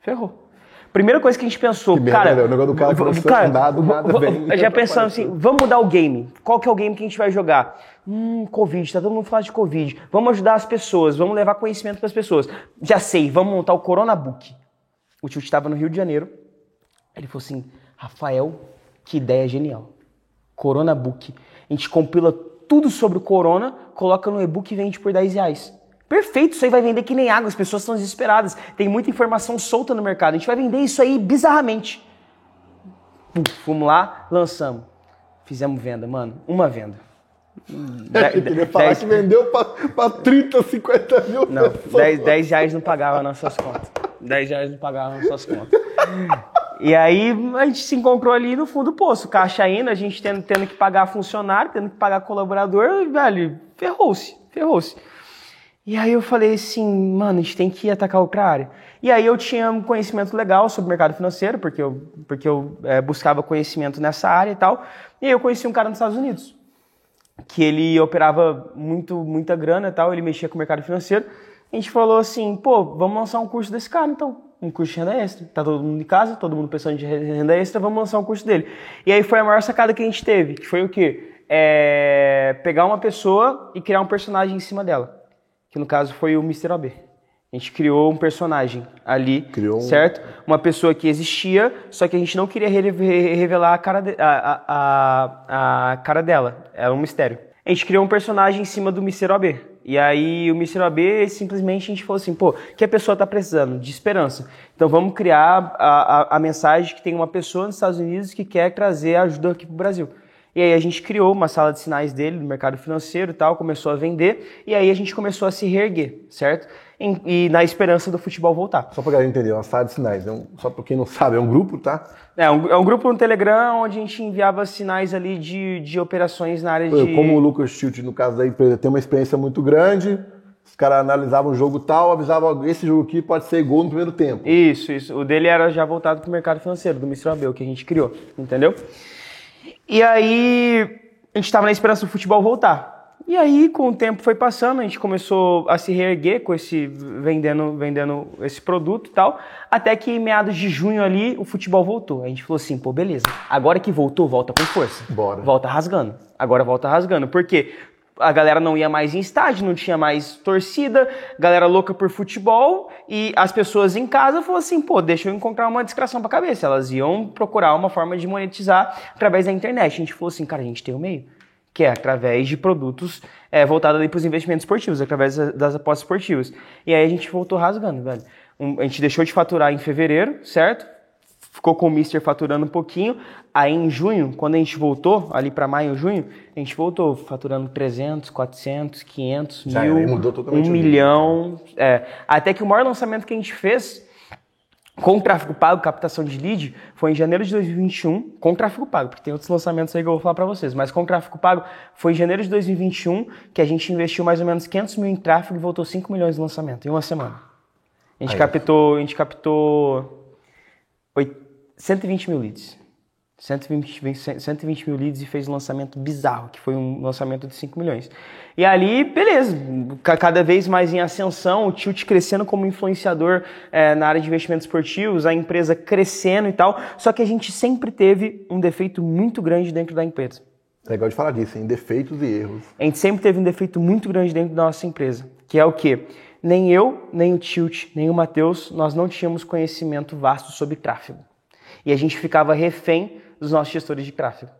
Ferrou. Primeira coisa que a gente pensou, Que merda, cara. né? O negócio do cara começou a andar, do nada vem, Já já pensando assim, vamos mudar o game. Qual que é o game que a gente vai jogar? Hum, Covid, tá todo mundo falando de Covid. Vamos ajudar as pessoas, vamos levar conhecimento para as pessoas. Já sei, vamos montar o Corona Book. O tio estava no Rio de Janeiro. Ele falou assim: Rafael, que ideia genial. Corona Book. A gente compila tudo sobre o corona, coloca no e-book e vende por 10 reais. Perfeito, isso aí vai vender que nem água, as pessoas estão desesperadas. Tem muita informação solta no mercado. A gente vai vender isso aí bizarramente. Fomos lá, lançamos. Fizemos venda, mano. Uma venda. É, eu queria falar dez... que vendeu para 30, 50 mil Não, 10, 10 reais não pagava nossas contas. 10 reais não pagava nossas contas. E aí a gente se encontrou ali no fundo do poço, caixa indo, a gente tendo, tendo que pagar funcionário, tendo que pagar colaborador, velho, ferrou-se, ferrou-se. E aí eu falei assim, mano, a gente tem que atacar outra área. E aí eu tinha um conhecimento legal sobre mercado financeiro, porque eu, porque eu é, buscava conhecimento nessa área e tal. E aí eu conheci um cara nos Estados Unidos, que ele operava muito, muita grana e tal, ele mexia com o mercado financeiro. A gente falou assim, pô, vamos lançar um curso desse cara então um curso de renda extra. Tá todo mundo em casa, todo mundo pensando de renda extra, vamos lançar um curso dele. E aí foi a maior sacada que a gente teve, que foi o quê? É pegar uma pessoa e criar um personagem em cima dela. Que no caso foi o Mr. OB. A gente criou um personagem ali, criou um... certo? Uma pessoa que existia, só que a gente não queria revelar a cara, de, a, a, a cara dela. Era um mistério. A gente criou um personagem em cima do Mr. OB. E aí o Mr. AB simplesmente a gente falou assim, pô, que a pessoa está precisando? De esperança. Então vamos criar a, a, a, mensagem que tem uma pessoa nos Estados Unidos que quer trazer ajuda aqui para o Brasil. E aí a gente criou uma sala de sinais dele no mercado financeiro e tal, começou a vender, e aí a gente começou a se reerguer, certo? E, e na esperança do futebol voltar. Só para galera entender, uma sala de sinais, é um, só para quem não sabe, é um grupo, tá? É um, é um grupo no Telegram onde a gente enviava sinais ali de, de operações na área de. Como o Lucas Tilt, no caso da empresa, tem uma experiência muito grande, os caras analisavam o jogo tal, avisavam esse jogo aqui pode ser gol no primeiro tempo. Isso, isso. O dele era já voltado para o mercado financeiro, do Mr. Abel, que a gente criou, entendeu? E aí a gente estava na esperança do futebol voltar. E aí, com o tempo foi passando, a gente começou a se reerguer com esse vendendo, vendendo esse produto e tal, até que em meados de junho ali o futebol voltou. A gente falou assim, pô, beleza. Agora que voltou, volta com força. Bora. Volta rasgando. Agora volta rasgando. Por quê? A galera não ia mais em estádio, não tinha mais torcida, galera louca por futebol e as pessoas em casa falaram assim, pô, deixa eu encontrar uma distração pra cabeça. Elas iam procurar uma forma de monetizar através da internet. A gente falou assim, cara, a gente tem um meio que é através de produtos é, voltados para os investimentos esportivos, através das apostas esportivas. E aí a gente voltou rasgando, velho. Um, a gente deixou de faturar em fevereiro, certo? Ficou com o Mister faturando um pouquinho. Aí em junho, quando a gente voltou, ali para maio, junho, a gente voltou faturando 300, 400, 500, Já mil, mudou totalmente um milhão. É, até que o maior lançamento que a gente fez com tráfego pago, captação de lead, foi em janeiro de 2021, com tráfego pago, porque tem outros lançamentos aí que eu vou falar para vocês, mas com tráfego pago foi em janeiro de 2021 que a gente investiu mais ou menos 500 mil em tráfego e voltou 5 milhões de lançamento em uma semana. A gente aí. captou, a gente captou 120 mil leads. 120, 120 mil leads e fez um lançamento bizarro, que foi um lançamento de 5 milhões. E ali, beleza, cada vez mais em ascensão, o Tilt crescendo como influenciador é, na área de investimentos esportivos, a empresa crescendo e tal, só que a gente sempre teve um defeito muito grande dentro da empresa. É legal de falar disso, em defeitos e erros. A gente sempre teve um defeito muito grande dentro da nossa empresa, que é o quê? Nem eu, nem o Tilt, nem o Matheus, nós não tínhamos conhecimento vasto sobre tráfego. E a gente ficava refém dos nossos gestores de tráfego.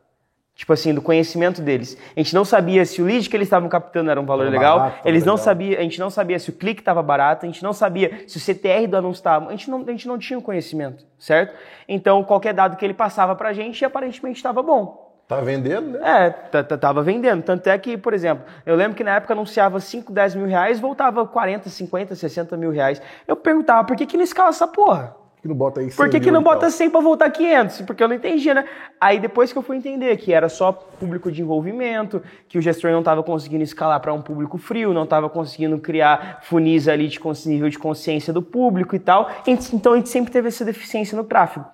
Tipo assim, do conhecimento deles. A gente não sabia se o lead que eles estavam captando era um valor era legal, barato, eles não sabia, a gente não sabia se o clique estava barato, a gente não sabia se o CTR do anúncio estava, a gente não, a gente não tinha o conhecimento, certo? Então, qualquer dado que ele passava pra gente, aparentemente estava bom. Tá vendendo, né? É, tava vendendo. Tanto é que, por exemplo, eu lembro que na época anunciava 5, 10 mil reais, voltava 40, 50, 60 mil reais. Eu perguntava, por que que não escala essa porra? Que não bota aí 100 Por que, que não bota 100 para voltar 500? Porque eu não entendia, né? Aí depois que eu fui entender que era só público de envolvimento, que o gestor não estava conseguindo escalar para um público frio, não estava conseguindo criar funis ali de nível de consciência do público e tal. Então a gente sempre teve essa deficiência no tráfego.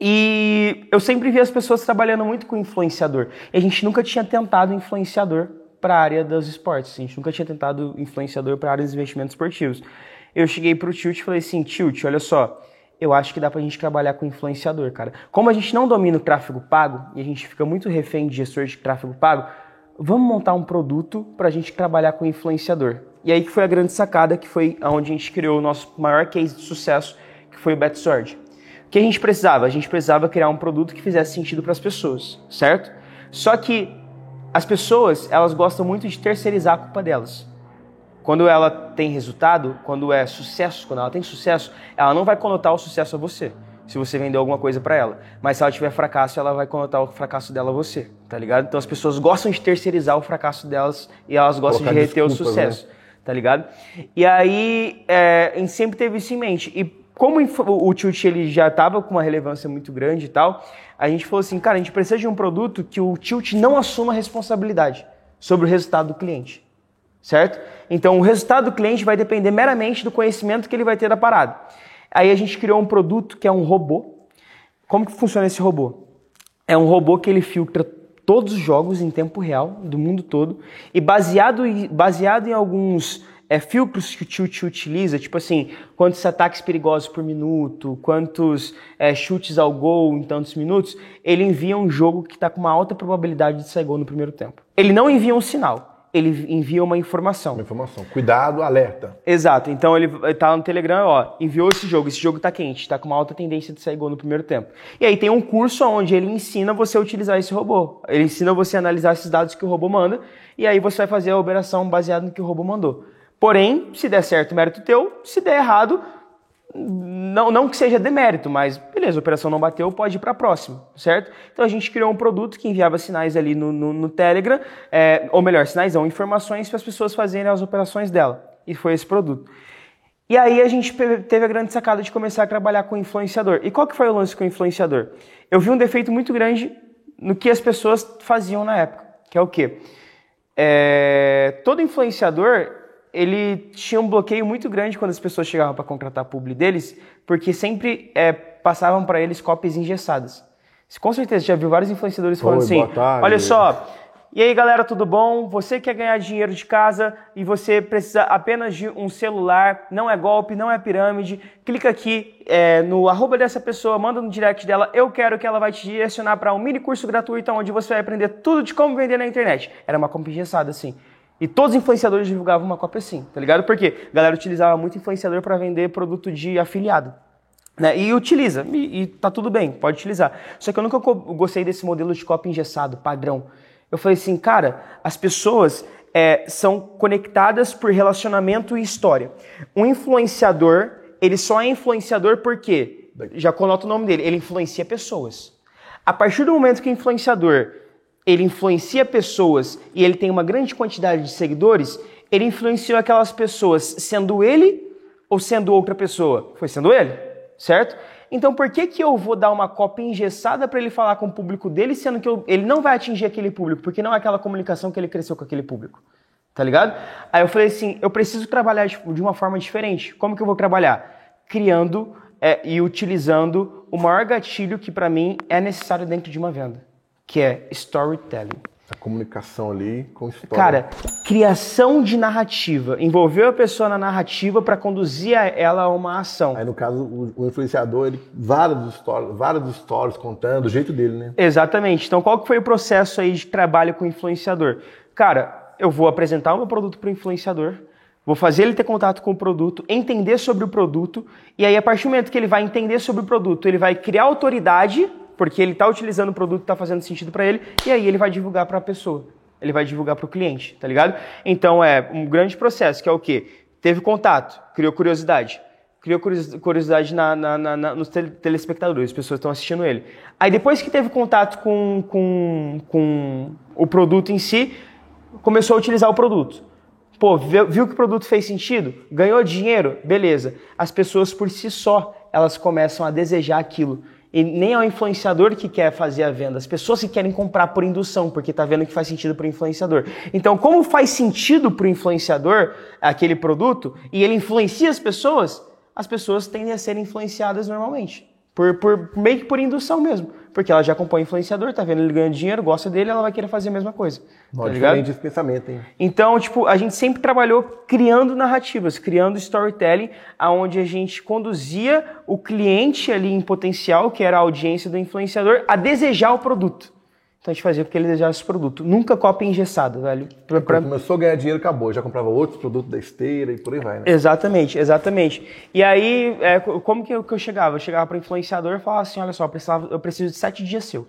E eu sempre vi as pessoas trabalhando muito com influenciador. E a gente nunca tinha tentado influenciador para a área dos esportes. A gente nunca tinha tentado influenciador para a área dos investimentos esportivos. Eu cheguei para o Tilt e falei assim, Tilt, olha só, eu acho que dá pra gente trabalhar com influenciador, cara. Como a gente não domina o tráfego pago e a gente fica muito refém de gestor de tráfego pago, vamos montar um produto pra gente trabalhar com influenciador. E aí que foi a grande sacada, que foi onde a gente criou o nosso maior case de sucesso, que foi o BetSword. O que a gente precisava? A gente precisava criar um produto que fizesse sentido para as pessoas, certo? Só que as pessoas, elas gostam muito de terceirizar a culpa delas. Quando ela tem resultado, quando é sucesso, quando ela tem sucesso, ela não vai conotar o sucesso a você se você vender alguma coisa para ela. Mas se ela tiver fracasso, ela vai conotar o fracasso dela a você, tá ligado? Então as pessoas gostam de terceirizar o fracasso delas e elas gostam Colocar de reter o sucesso, né? tá ligado? E aí, é, a gente sempre teve isso em mente. E como o tilt ele já estava com uma relevância muito grande e tal, a gente falou assim, cara, a gente precisa de um produto que o tilt não assuma responsabilidade sobre o resultado do cliente, certo? Então, o resultado do cliente vai depender meramente do conhecimento que ele vai ter da parada. Aí a gente criou um produto que é um robô. Como que funciona esse robô? É um robô que ele filtra todos os jogos em tempo real do mundo todo e baseado, baseado em alguns é, filtros que o Tilt utiliza, tipo assim, quantos ataques perigosos por minuto, quantos é, chutes ao gol em tantos minutos, ele envia um jogo que está com uma alta probabilidade de sair gol no primeiro tempo. Ele não envia um sinal ele envia uma informação. Uma informação. Cuidado, alerta. Exato. Então ele está no Telegram, ó, enviou esse jogo, esse jogo está quente, está com uma alta tendência de sair gol no primeiro tempo. E aí tem um curso onde ele ensina você a utilizar esse robô. Ele ensina você a analisar esses dados que o robô manda e aí você vai fazer a operação baseada no que o robô mandou. Porém, se der certo, mérito teu. Se der errado, não, não que seja demérito, mas beleza, a operação não bateu, pode ir para a próxima, certo? Então a gente criou um produto que enviava sinais ali no, no, no Telegram, é, ou melhor, sinais não, informações para as pessoas fazerem as operações dela. E foi esse produto. E aí a gente teve a grande sacada de começar a trabalhar com influenciador. E qual que foi o lance com o influenciador? Eu vi um defeito muito grande no que as pessoas faziam na época, que é o quê? É, todo influenciador, ele tinha um bloqueio muito grande quando as pessoas chegavam para contratar publi deles, porque sempre é, passavam para eles cópias engessadas. Com certeza, já viu vários influenciadores falando Oi, assim, olha só, e aí galera, tudo bom? Você quer ganhar dinheiro de casa e você precisa apenas de um celular, não é golpe, não é pirâmide, clica aqui é, no arroba dessa pessoa, manda no direct dela, eu quero que ela vai te direcionar para um mini curso gratuito onde você vai aprender tudo de como vender na internet. Era uma cópia engessada assim. E todos os influenciadores divulgavam uma cópia assim, tá ligado? Porque a galera utilizava muito influenciador para vender produto de afiliado. Né? E utiliza, e, e tá tudo bem, pode utilizar. Só que eu nunca gostei desse modelo de cópia engessado, padrão. Eu falei assim, cara, as pessoas é, são conectadas por relacionamento e história. Um influenciador, ele só é influenciador porque, já conota o nome dele, ele influencia pessoas. A partir do momento que o influenciador ele influencia pessoas e ele tem uma grande quantidade de seguidores, ele influenciou aquelas pessoas sendo ele ou sendo outra pessoa? Foi sendo ele, certo? Então por que, que eu vou dar uma cópia engessada para ele falar com o público dele, sendo que eu, ele não vai atingir aquele público, porque não é aquela comunicação que ele cresceu com aquele público? Tá ligado? Aí eu falei assim, eu preciso trabalhar de uma forma diferente. Como que eu vou trabalhar? Criando é, e utilizando o maior gatilho que para mim é necessário dentro de uma venda que é storytelling. A comunicação ali com história. Cara, criação de narrativa. Envolver a pessoa na narrativa para conduzir ela a uma ação. Aí, no caso, o, influenciador, ele vários stories, vários stories contando, do jeito dele, né? Exatamente. Então, qual que foi o processo aí de trabalho com o influenciador? Cara, eu vou apresentar o meu produto para o influenciador, vou fazer ele ter contato com o produto, entender sobre o produto, e aí, a partir do momento que ele vai entender sobre o produto, ele vai criar autoridade porque ele está utilizando o produto, está fazendo sentido para ele, e aí ele vai divulgar para a pessoa. Ele vai divulgar para o cliente, tá ligado? Então é um grande processo, que é o quê? Teve contato, criou curiosidade. Criou curiosidade na, na, na, nos telespectadores, as pessoas estão assistindo ele. Aí depois que teve contato com, com, com o produto em si, começou a utilizar o produto. Pô, viu que o produto fez sentido? Ganhou dinheiro? Beleza. As pessoas por si só, elas começam a desejar aquilo. E nem é o influenciador que quer fazer a venda, as pessoas que querem comprar por indução, porque está vendo que faz sentido para o influenciador. Então, como faz sentido para o influenciador aquele produto e ele influencia as pessoas, as pessoas tendem a ser influenciadas normalmente. Por, por, meio que por indução mesmo. Porque ela já acompanha o influenciador, tá vendo ele ganhando dinheiro, gosta dele, ela vai querer fazer a mesma coisa. Tá diferente esse pensamento, hein? Então, tipo, a gente sempre trabalhou criando narrativas, criando storytelling, aonde a gente conduzia o cliente ali em potencial, que era a audiência do influenciador, a desejar o produto. Então a gente fazia porque ele desejava esse produto. Nunca cópia engessada, velho. Pra, pra... Começou a ganhar dinheiro, acabou. Já comprava outros produtos da esteira e por aí vai, né? Exatamente, exatamente. E aí, é, como que eu, que eu chegava? Eu chegava para influenciador e falava assim, olha só, eu, eu preciso de sete dias seu.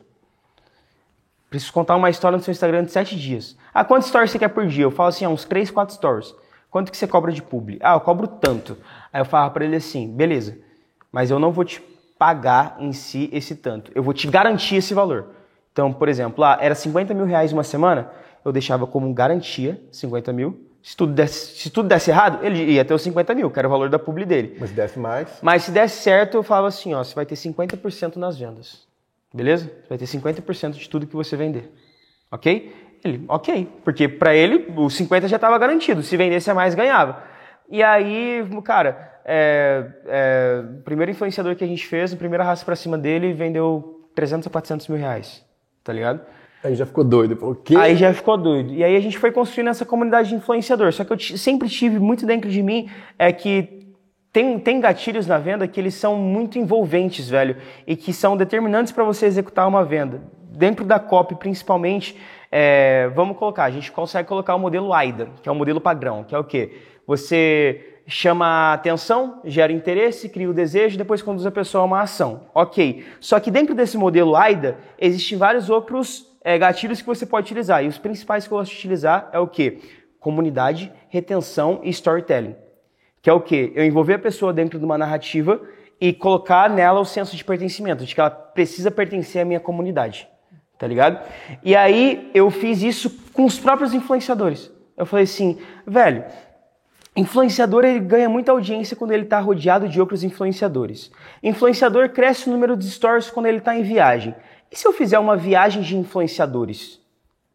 Preciso contar uma história no seu Instagram de 7 dias. Ah, quantos stories você quer por dia? Eu falo assim, ah, uns 3, 4 stories. Quanto que você cobra de publi? Ah, eu cobro tanto. Aí eu falo para ele assim, beleza, mas eu não vou te pagar em si esse tanto. Eu vou te garantir esse valor. Então, por exemplo, ah, era 50 mil reais uma semana, eu deixava como garantia 50 mil. Se tudo, desse, se tudo desse errado, ele ia ter os 50 mil, que era o valor da publi dele. Mas se desse mais. Mas se desse certo, eu falava assim, ó, você vai ter 50% nas vendas. Beleza? Você vai ter 50% de tudo que você vender. Ok? Ele, ok. Porque para ele, os 50 já estava garantido. Se vendesse a mais, ganhava. E aí, cara, é, é, o primeiro influenciador que a gente fez, a primeira raça para cima dele, vendeu 300 a 400 mil reais. Tá ligado? Aí já ficou doido. Falou, quê? Aí já ficou doido. E aí a gente foi construindo essa comunidade de influenciador. Só que eu sempre tive muito dentro de mim é que tem, tem gatilhos na venda que eles são muito envolventes, velho, e que são determinantes para você executar uma venda. Dentro da copy, principalmente, é, vamos colocar, a gente consegue colocar o modelo AIDA, que é o modelo padrão, que é o quê? Você chama atenção, gera interesse, cria o desejo, depois conduz a pessoa a uma ação. Ok. Só que dentro desse modelo AIDA, existem vários outros é, gatilhos que você pode utilizar. E os principais que eu gosto de utilizar é o que? Comunidade, retenção e storytelling. Que é o que? Eu envolver a pessoa dentro de uma narrativa e colocar nela o senso de pertencimento, de que ela precisa pertencer à minha comunidade. Tá ligado? E aí eu fiz isso com os próprios influenciadores. Eu falei assim, velho, influenciador ele ganha muita audiência quando ele está rodeado de outros influenciadores. Influenciador cresce o número de stories quando ele está em viagem. E se eu fizer uma viagem de influenciadores?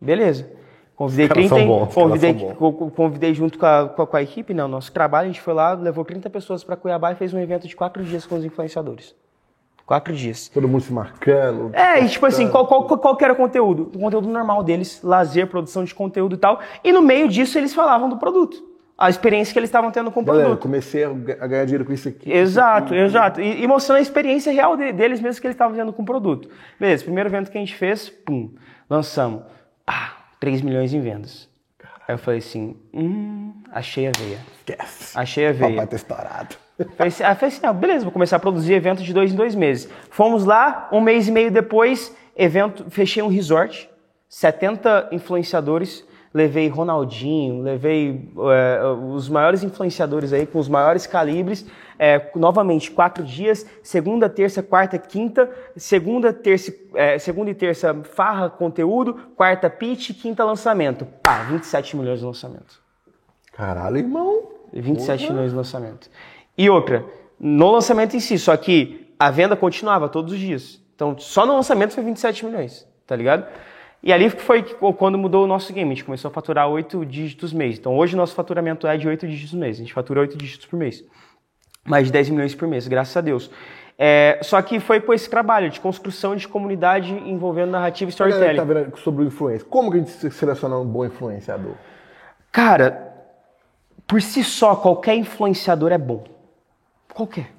Beleza. Convidei 30, bons, convidei, convidei junto com a, com a, equipe, né, o nosso trabalho, a gente foi lá, levou 30 pessoas para Cuiabá e fez um evento de quatro dias com os influenciadores. Quatro dias. Todo mundo se marcando. É, e tipo assim, qual, qual, qual que era o conteúdo? O conteúdo normal deles, lazer, produção de conteúdo e tal. E no meio disso eles falavam do produto. A experiência que eles estavam tendo com o Galera, produto. Eu comecei a ganhar dinheiro com isso aqui. Exato, isso aqui. exato. E, e, mostrando a experiência real de, deles mesmo que eles estavam tendo com o produto. Beleza, primeiro evento que a gente fez, pum, lançamos. Ah, 3 milhões em vendas. Aí eu falei assim, hum, achei a veia. Esquece. Achei a veia. Papai tá estourado. Falei assim, ah, falei assim, ah, beleza, vou começar a produzir eventos de dois em dois meses. Fomos lá, um mês e meio depois, evento, fechei um resort, 70 influenciadores, levei Ronaldinho, levei é, os maiores influenciadores aí, com os maiores calibres, é, novamente, quatro dias, segunda, terça, quarta, quinta, segunda, terça, é, segunda e terça, farra, conteúdo, quarta, pitch, quinta, lançamento. Pá, 27 milhões de lançamento. Caralho, irmão. 27 Porra. milhões de lançamento. E outra, no lançamento em si, só que a venda continuava todos os dias. Então, só no lançamento foi 27 milhões, tá ligado? E ali foi quando mudou o nosso game. A gente começou a faturar 8 dígitos mês. Então hoje o nosso faturamento é de 8 dígitos mês. A gente fatura 8 dígitos por mês. Mais de 10 milhões por mês, graças a Deus. É, só que foi com esse trabalho de construção de comunidade envolvendo narrativa e storytelling. Tá vendo sobre o influência. Como que a gente seleciona um bom influenciador? Cara, por si só, qualquer influenciador é bom. Qualquer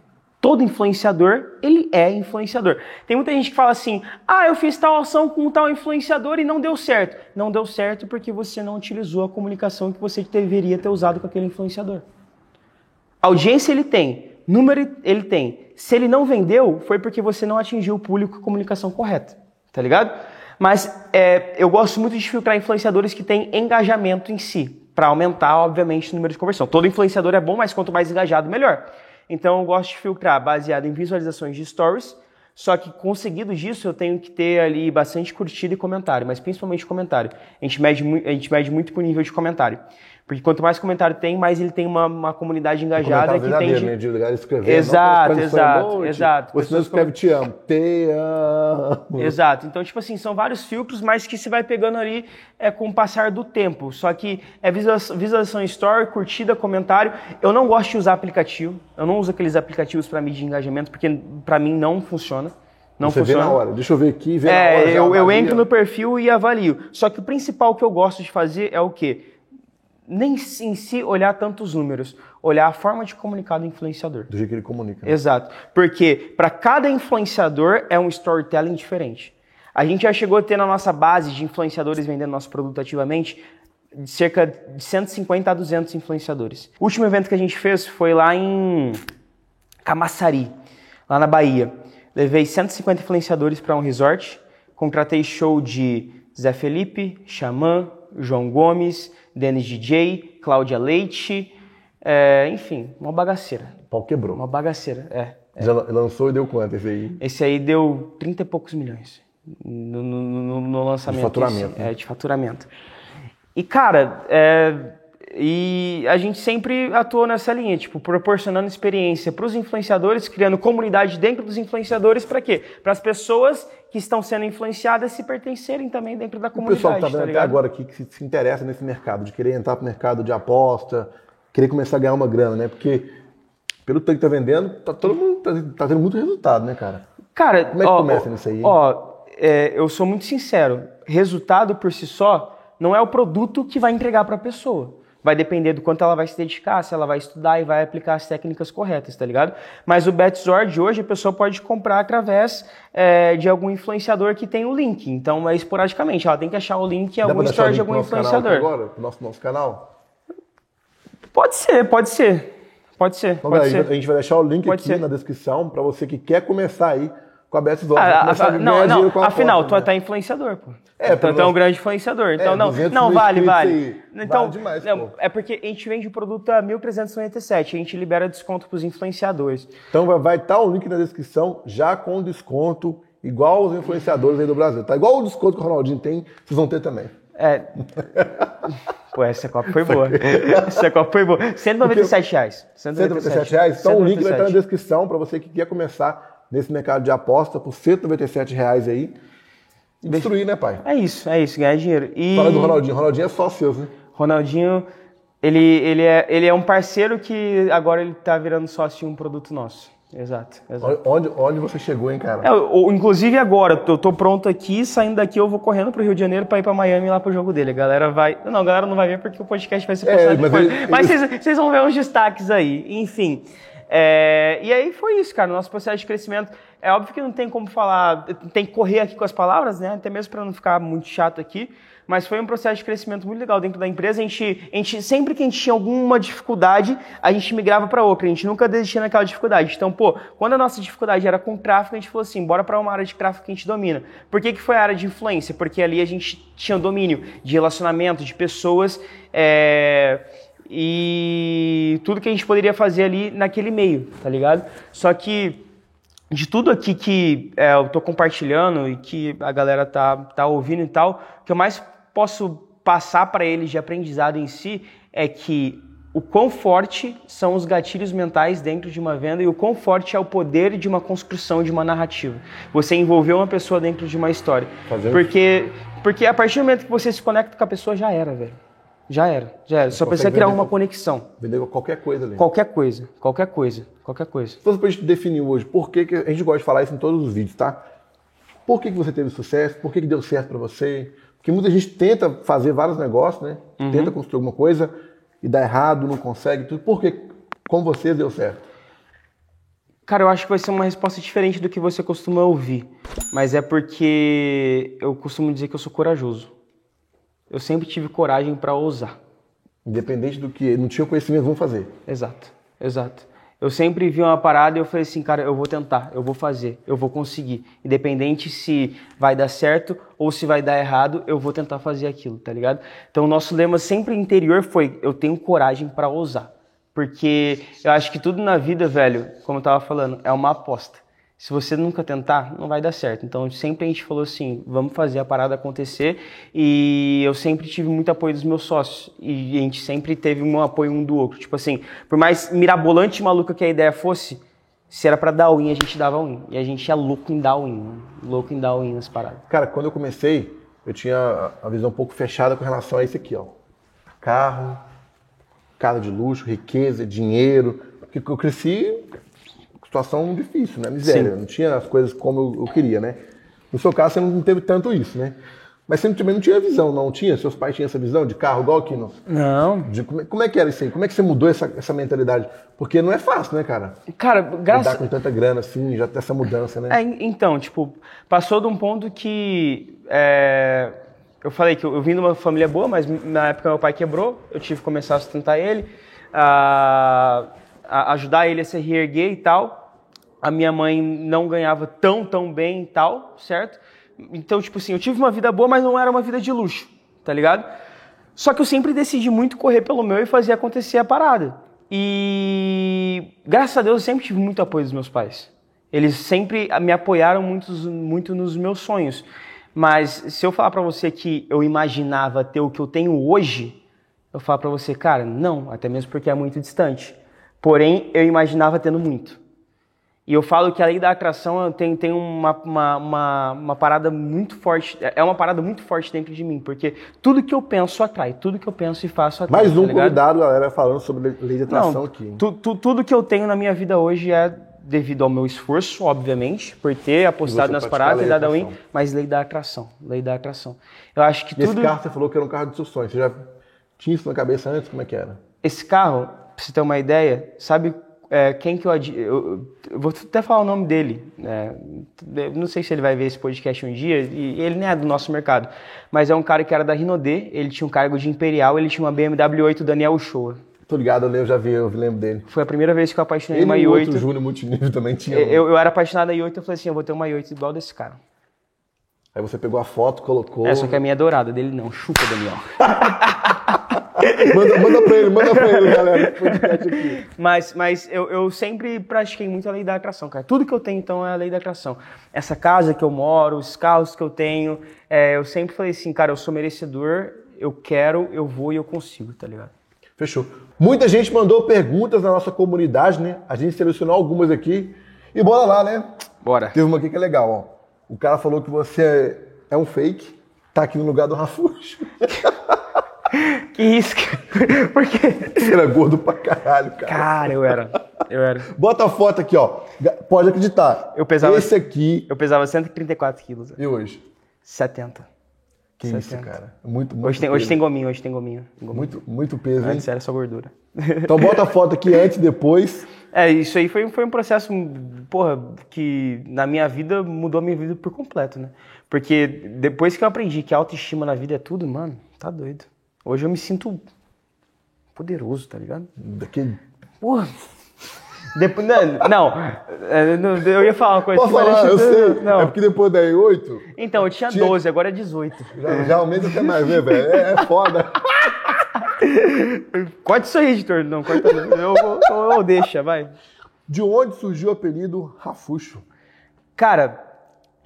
todo influenciador, ele é influenciador. Tem muita gente que fala assim: ah, eu fiz tal ação com tal influenciador e não deu certo. Não deu certo porque você não utilizou a comunicação que você deveria ter usado com aquele influenciador. Audiência ele tem, número ele tem. Se ele não vendeu, foi porque você não atingiu o público com a comunicação correta. Tá ligado? Mas é, eu gosto muito de filtrar influenciadores que têm engajamento em si, para aumentar, obviamente, o número de conversão. Todo influenciador é bom, mas quanto mais engajado, melhor. Então eu gosto de filtrar baseado em visualizações de stories, só que conseguido disso eu tenho que ter ali bastante curtida e comentário, mas principalmente comentário. A gente mede, a gente mede muito por nível de comentário. Porque quanto mais comentário tem, mais ele tem uma, uma comunidade engajada que tem de... Né? de lugar escrever. Exato, exato, exato. Você não escreve te amo, te amo. Exato. Então, tipo assim, são vários filtros, mas que você vai pegando ali é, com o passar do tempo. Só que é visualização story, curtida, comentário. Eu não gosto de usar aplicativo. Eu não uso aqueles aplicativos para medir engajamento, porque para mim não funciona. Não Você funciona. vê na hora. Deixa eu ver aqui, vê é, na hora. Eu, eu entro no perfil e avalio. Só que o principal que eu gosto de fazer é o quê? Nem em si olhar tantos números, olhar a forma de comunicar do influenciador. Do jeito que ele comunica. Né? Exato. Porque para cada influenciador é um storytelling diferente. A gente já chegou a ter na nossa base de influenciadores vendendo nosso produto ativamente cerca de 150 a 200 influenciadores. O último evento que a gente fez foi lá em Camaçari, lá na Bahia. Levei 150 influenciadores para um resort, contratei show de Zé Felipe, Xamã, João Gomes, Denis DJ, Cláudia Leite, é, enfim, uma bagaceira. O pau quebrou. Uma bagaceira, é. Já lançou e deu quanto esse aí? Esse aí deu 30 e poucos milhões no, no, no, no lançamento. De faturamento. Esse, né? É, de faturamento. E, cara, é, e a gente sempre atuou nessa linha, tipo, proporcionando experiência para os influenciadores, criando comunidade dentro dos influenciadores, para quê? Para as pessoas que estão sendo influenciadas se pertencerem também dentro da O comunidade. pessoal que tá vendo tá até agora aqui, que se, interessa nesse mercado, de querer entrar pro mercado de aposta, querer começar a ganhar uma grana, né? Porque pelo tanto que tá vendendo, tá todo mundo tá, tá tendo muito resultado, né, cara? Cara, Como é que ó, começa ó, nisso aí? Ó, é, eu sou muito sincero. Resultado por si só não é o produto que vai entregar para a pessoa. Vai depender do quanto ela vai se dedicar, se ela vai estudar e vai aplicar as técnicas corretas, tá ligado? Mas o Betzord hoje a pessoa pode comprar através é, de algum influenciador que tem o link. Então é esporadicamente. Ela tem que achar o link em algum store de algum influenciador. agora, pro nosso, nosso canal? Pode ser, pode ser. Pode ser, Então, pode galera, ser. a gente vai deixar o link Pode aqui ser. na descrição para você que quer começar aí com a Best Zone. Ah, começar a- a não, não, afinal, aposta, tu né? tá influenciador, pô. É, então, tu é um grande influenciador. Então, É, não, 200 não, vale, vale. aí. Então, Vale demais, não, é porque a gente vende o produto a 1.397, a gente libera desconto pros influenciadores. Então vai- estar o link na descrição já com desconto, igual os influenciadores aí do Brasil. Tá igual o desconto que o Ronaldinho tem, vocês vão ter também. É. Pô, essa copa foi boa. Essa copa foi boa. 197 reais. 197 reais. Então o link vai estar na 197. descrição para você que quer começar nesse mercado de aposta por 197 reais aí. E destruir, né, pai? É isso, é isso, ganhar dinheiro. E Fala do Ronaldinho. Ronaldinho é só seu, né? Ronaldinho, ele, ele, é, ele é um parceiro que agora ele tá virando sócio de um produto nosso. Exato, exato. Onde, onde você chegou, hein, cara? É, inclusive agora, eu tô pronto aqui, saindo daqui eu vou correndo pro Rio de Janeiro pra ir pra Miami lá pro jogo dele. A galera vai. Não, a galera não vai ver porque o podcast vai ser É, postado mas depois. ele- Mas ele- vocês vão ver uns destaques aí. Enfim. É, e aí foi isso, cara. Nosso processo de crescimento. É óbvio que não tem como falar, tem que correr aqui com as palavras, né? Até mesmo para não ficar muito chato aqui. Mas foi um processo de crescimento muito legal dentro da empresa. A gente, a gente sempre que a gente tinha alguma dificuldade, a gente migrava para outra. A gente nunca desistia naquela dificuldade. Então, pô, quando a nossa dificuldade era com tráfego, a gente falou assim, bora para uma área de tráfego que a gente domina. Por que, que foi a área de influência? Porque ali a gente tinha domínio de relacionamento, de pessoas, é, e tudo que a gente poderia fazer ali naquele meio, tá ligado? Só que de tudo aqui que é, eu tô compartilhando e que a galera tá, tá ouvindo e tal, o que eu mais posso passar para eles de aprendizado em si é que o quão forte são os gatilhos mentais dentro de uma venda e o quão forte é o poder de uma construção de uma narrativa. Você envolver uma pessoa dentro de uma história. Fazer- Porque, porque a partir do momento que você se conecta com a pessoa, já era, velho. Já era, já era. Só consegue precisa criar uma qual- conexão. Vender qualquer coisa ali. Qualquer coisa, qualquer coisa, qualquer coisa. Se fosse pra gente definir hoje, por que, que a gente gosta de falar isso em todos os vídeos, tá? Por que, que você teve sucesso? Por que, que deu certo pra você? Porque muita gente tenta fazer vários negócios, né? Uhum. Tenta construir alguma coisa e dá errado, não consegue, tudo. Por que com você deu certo? Cara, eu acho que vai ser uma resposta diferente do que você costuma ouvir. Mas é porque eu costumo dizer que eu sou corajoso. Eu sempre tive coragem para ousar. Independente do que não tinha conhecimento, vamos fazer. Exato, exato. Eu sempre vi uma parada e eu falei assim, cara, eu vou tentar, eu vou fazer, eu vou conseguir. Independente se vai dar certo ou se vai dar errado, eu vou tentar fazer aquilo, tá ligado? Então o nosso lema sempre interior foi, eu tenho coragem para ousar. Porque eu acho que tudo na vida, velho, como eu tava falando, é uma aposta. Se você nunca tentar, não vai dar certo. Então sempre a gente falou assim, vamos fazer a parada acontecer. E eu sempre tive muito apoio dos meus sócios. E a gente sempre teve um apoio um do outro. Tipo assim, por mais mirabolante e maluca que a ideia fosse, se era pra dar win, a gente dava win. E a gente é louco em dar win, né? louco em dar win nas paradas. Cara, quando eu comecei, eu tinha a visão um pouco fechada com relação a isso aqui, ó. Carro, casa de luxo, riqueza, dinheiro. Porque eu cresci situação difícil, né? Miséria. Sim. Não tinha as coisas como eu, queria, né? No seu caso, você não teve tanto isso, né? Mas você também não tinha visão, não tinha? Seus pais tinham essa visão de carro, igual aqui no. Não. De, como, é- como é que era isso aí? Como é que você mudou essa, essa mentalidade? Porque não é fácil, né, cara? Cara, Lidar graças, com tanta grana assim, já ter essa mudança, né? É, en- então, tipo, passou de um ponto que. é, eu falei que eu, eu vim de uma família boa, mas na época meu pai quebrou, eu tive que começar a sustentar ele, a, a ajudar ele a se reerguer e tal. A minha mãe não ganhava tão, tão bem e tal, certo? Então, tipo assim, eu tive uma vida boa, mas não era uma vida de luxo, tá ligado? Só que eu sempre decidi muito correr pelo meu e fazer acontecer a parada. E graças a Deus eu sempre tive muito apoio dos meus pais. Eles sempre me apoiaram muito, muito nos meus sonhos. Mas se eu falar para você que eu imaginava ter o que eu tenho hoje, eu falo para você, cara, não, até mesmo porque é muito distante. Porém, eu imaginava tendo muito. E eu falo que a lei da atração tem, tem uma, uma, uma, uma, parada muito forte, é uma parada muito forte dentro de mim, porque tudo que eu penso atrai, tudo que eu penso e faço atrai. Mais um tá convidado, galera, falando sobre lei de atração Não, aqui. Tu, tu, tudo que eu tenho na minha vida hoje é devido ao meu esforço, obviamente, por ter apostado nas paradas e dado a win, mas lei da atração, lei da atração. Eu acho que e tudo... esse carro você falou que era um carro de seus sonhos, você já tinha isso na cabeça antes, como é que era? Esse carro, pra você ter uma ideia, sabe é, quem que eu, eu, eu, vou até falar o nome dele. Né? Não sei se ele vai ver esse podcast um dia. E ele nem é do nosso mercado, mas é um cara que era da Rinode. Ele tinha um cargo de imperial. Ele tinha uma BMW 8 Daniel Shoa. Tô ligado, eu já vi, eu lembro dele. Foi a primeira vez que eu apaixonei ele uma i8. Ele e o Júnior Multinível também tinha. Eu, eu era apaixonado na i8, eu falei assim, eu vou ter uma i8 igual desse cara. Aí você pegou a foto, colocou... É, só que a minha é dourada, dele não. Chupa, Daniel. manda, manda pra ele, manda pra ele, galera. Aqui. Mas, mas eu, eu sempre pratiquei muito a lei da atração, cara. Tudo que eu tenho, então, é a lei da atração. Essa casa que eu moro, os carros que eu tenho, é, eu sempre falei assim, cara, eu sou merecedor, eu quero, eu vou e eu consigo, tá ligado? Fechou. Muita gente mandou perguntas na nossa comunidade, né? A gente selecionou algumas aqui. E bora lá, né? Bora. Teve uma aqui que é legal, ó. O cara falou que você é um fake, tá aqui no lugar do Rafuxo. que isso? Por quê? Você era gordo pra caralho, cara. Cara, eu era. Eu era. Bota a foto aqui, ó. Pode acreditar. Eu pesava. Esse aqui. Eu pesava 134 quilos. E hoje? 70. Que 70. isso, cara. Muito, muito hoje tem, hoje tem gominho, hoje tem gominho. gominho. Muito, muito peso, hein? Antes era só gordura. Então bota a foto aqui antes e depois. É, isso aí foi, foi um processo, porra, que na minha vida mudou a minha vida por completo, né? Porque depois que eu aprendi que a autoestima na vida é tudo, mano, tá doido. Hoje eu me sinto poderoso, tá ligado? Daquele. Porra. Depois, não, é, não, eu ia falar uma coisa. Pode falar, eu sei. Não. É porque depois da E8... Então, eu tinha, tinha... 12, agora é 18. Já, já aumenta até mais, né, velho? É, é foda. Corta isso aí, editor. Não, corta não. Eu, eu, eu, deixa, vai. De onde surgiu o apelido Rafuxo? Cara,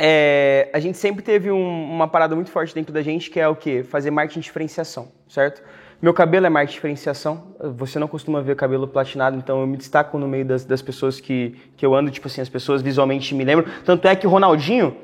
é, a gente sempre teve um, uma parada muito forte dentro da gente, que é o quê? Fazer marketing de diferenciação, certo? Meu cabelo é marketing de diferenciação. Você não costuma ver cabelo platinado, então eu me destaco no meio das, das pessoas que, que eu ando, tipo assim, as pessoas visualmente me lembram. Tanto é que o Ronaldinho,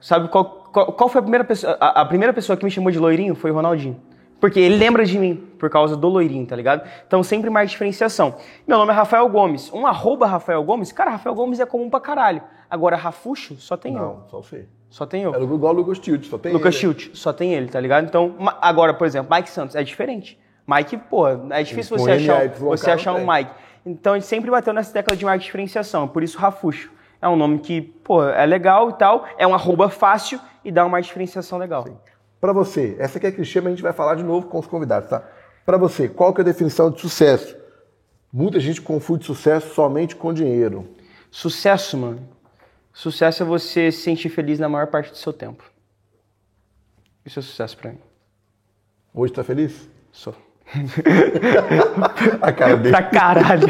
sabe qual, qual, qual foi a primeira pessoa? A, a primeira pessoa que me chamou de loirinho foi o Ronaldinho. Porque ele lembra de mim por causa do loirinho, tá ligado? Então sempre mais diferenciação. Meu nome é Rafael Gomes. Um arroba Rafael Gomes, cara, Rafael Gomes é comum pra caralho. Agora, Rafuxo, só tem Não, eu. Não, só você. Só tem eu. É igual o Lucas Tilt, só tem Lucas ele. Tilt, só tem ele, tá ligado? Então, agora, por exemplo, Mike Santos é diferente. Mike, pô, é difícil você achar, você achar um Mike. Então a gente sempre bateu nessa tecla de marca de diferenciação, por isso Rafuxo. É um nome que, pô, é legal e tal, é um arroba fácil e dá uma diferenciação legal. Sim. Para você, essa aqui é a Cristiano, a gente vai falar de novo com os convidados, tá? Para você, qual que é a definição de sucesso? Muita gente confunde sucesso somente com dinheiro. Sucesso, mano. Sucesso é você se sentir feliz na maior parte do seu tempo. Isso é sucesso para mim. Hoje tá feliz? Sou. a cara dele. Pra caralho.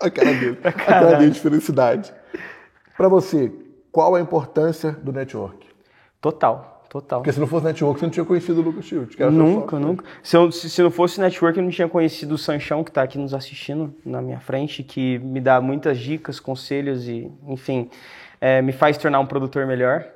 a cara dele. Pra caralho. A cara dele de felicidade. Para você, qual a importância do network? Total, total. Porque se não fosse network, você não tinha conhecido o Lucas Shield. Nunca, nunca. Se, eu, se, se, não fosse network, eu não tinha conhecido o Sanchão, que está aqui nos assistindo na minha frente, que me dá muitas dicas, conselhos e, enfim, é, me faz tornar um produtor melhor.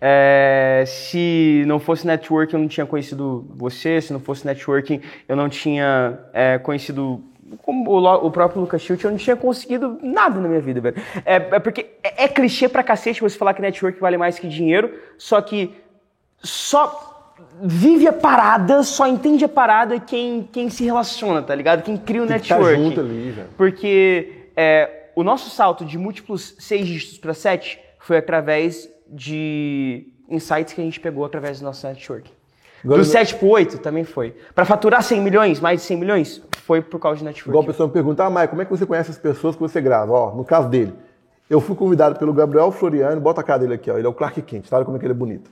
É, se não fosse network, eu não tinha conhecido você. Se não fosse networking, eu não tinha é, conhecido como o, próprio Lucas Schilt, eu não tinha conseguido nada na minha vida, velho. É, é porque é, é, clichê pra cacete você falar que network vale mais que dinheiro, só que só vive a parada, só entende a parada quem, quem se relaciona, tá ligado? Quem cria o Tem network. Tá junto ali, velho. Porque é, o nosso salto de múltiplos seis dígitos para sete foi através de insights que a gente pegou através do nosso network. Do 7 para 8 também foi. Para faturar 100 milhões, mais de 100 milhões, foi por causa de network. Igual a pessoa me pergunta, ah, Maia, como é que você conhece as pessoas que você grava? Ó, no caso dele, Eu fui convidado pelo Gabriel Floriano, bota a cara dele aqui, ó. Ele é o Clark Kent, tá? Olha como é que ele é bonito.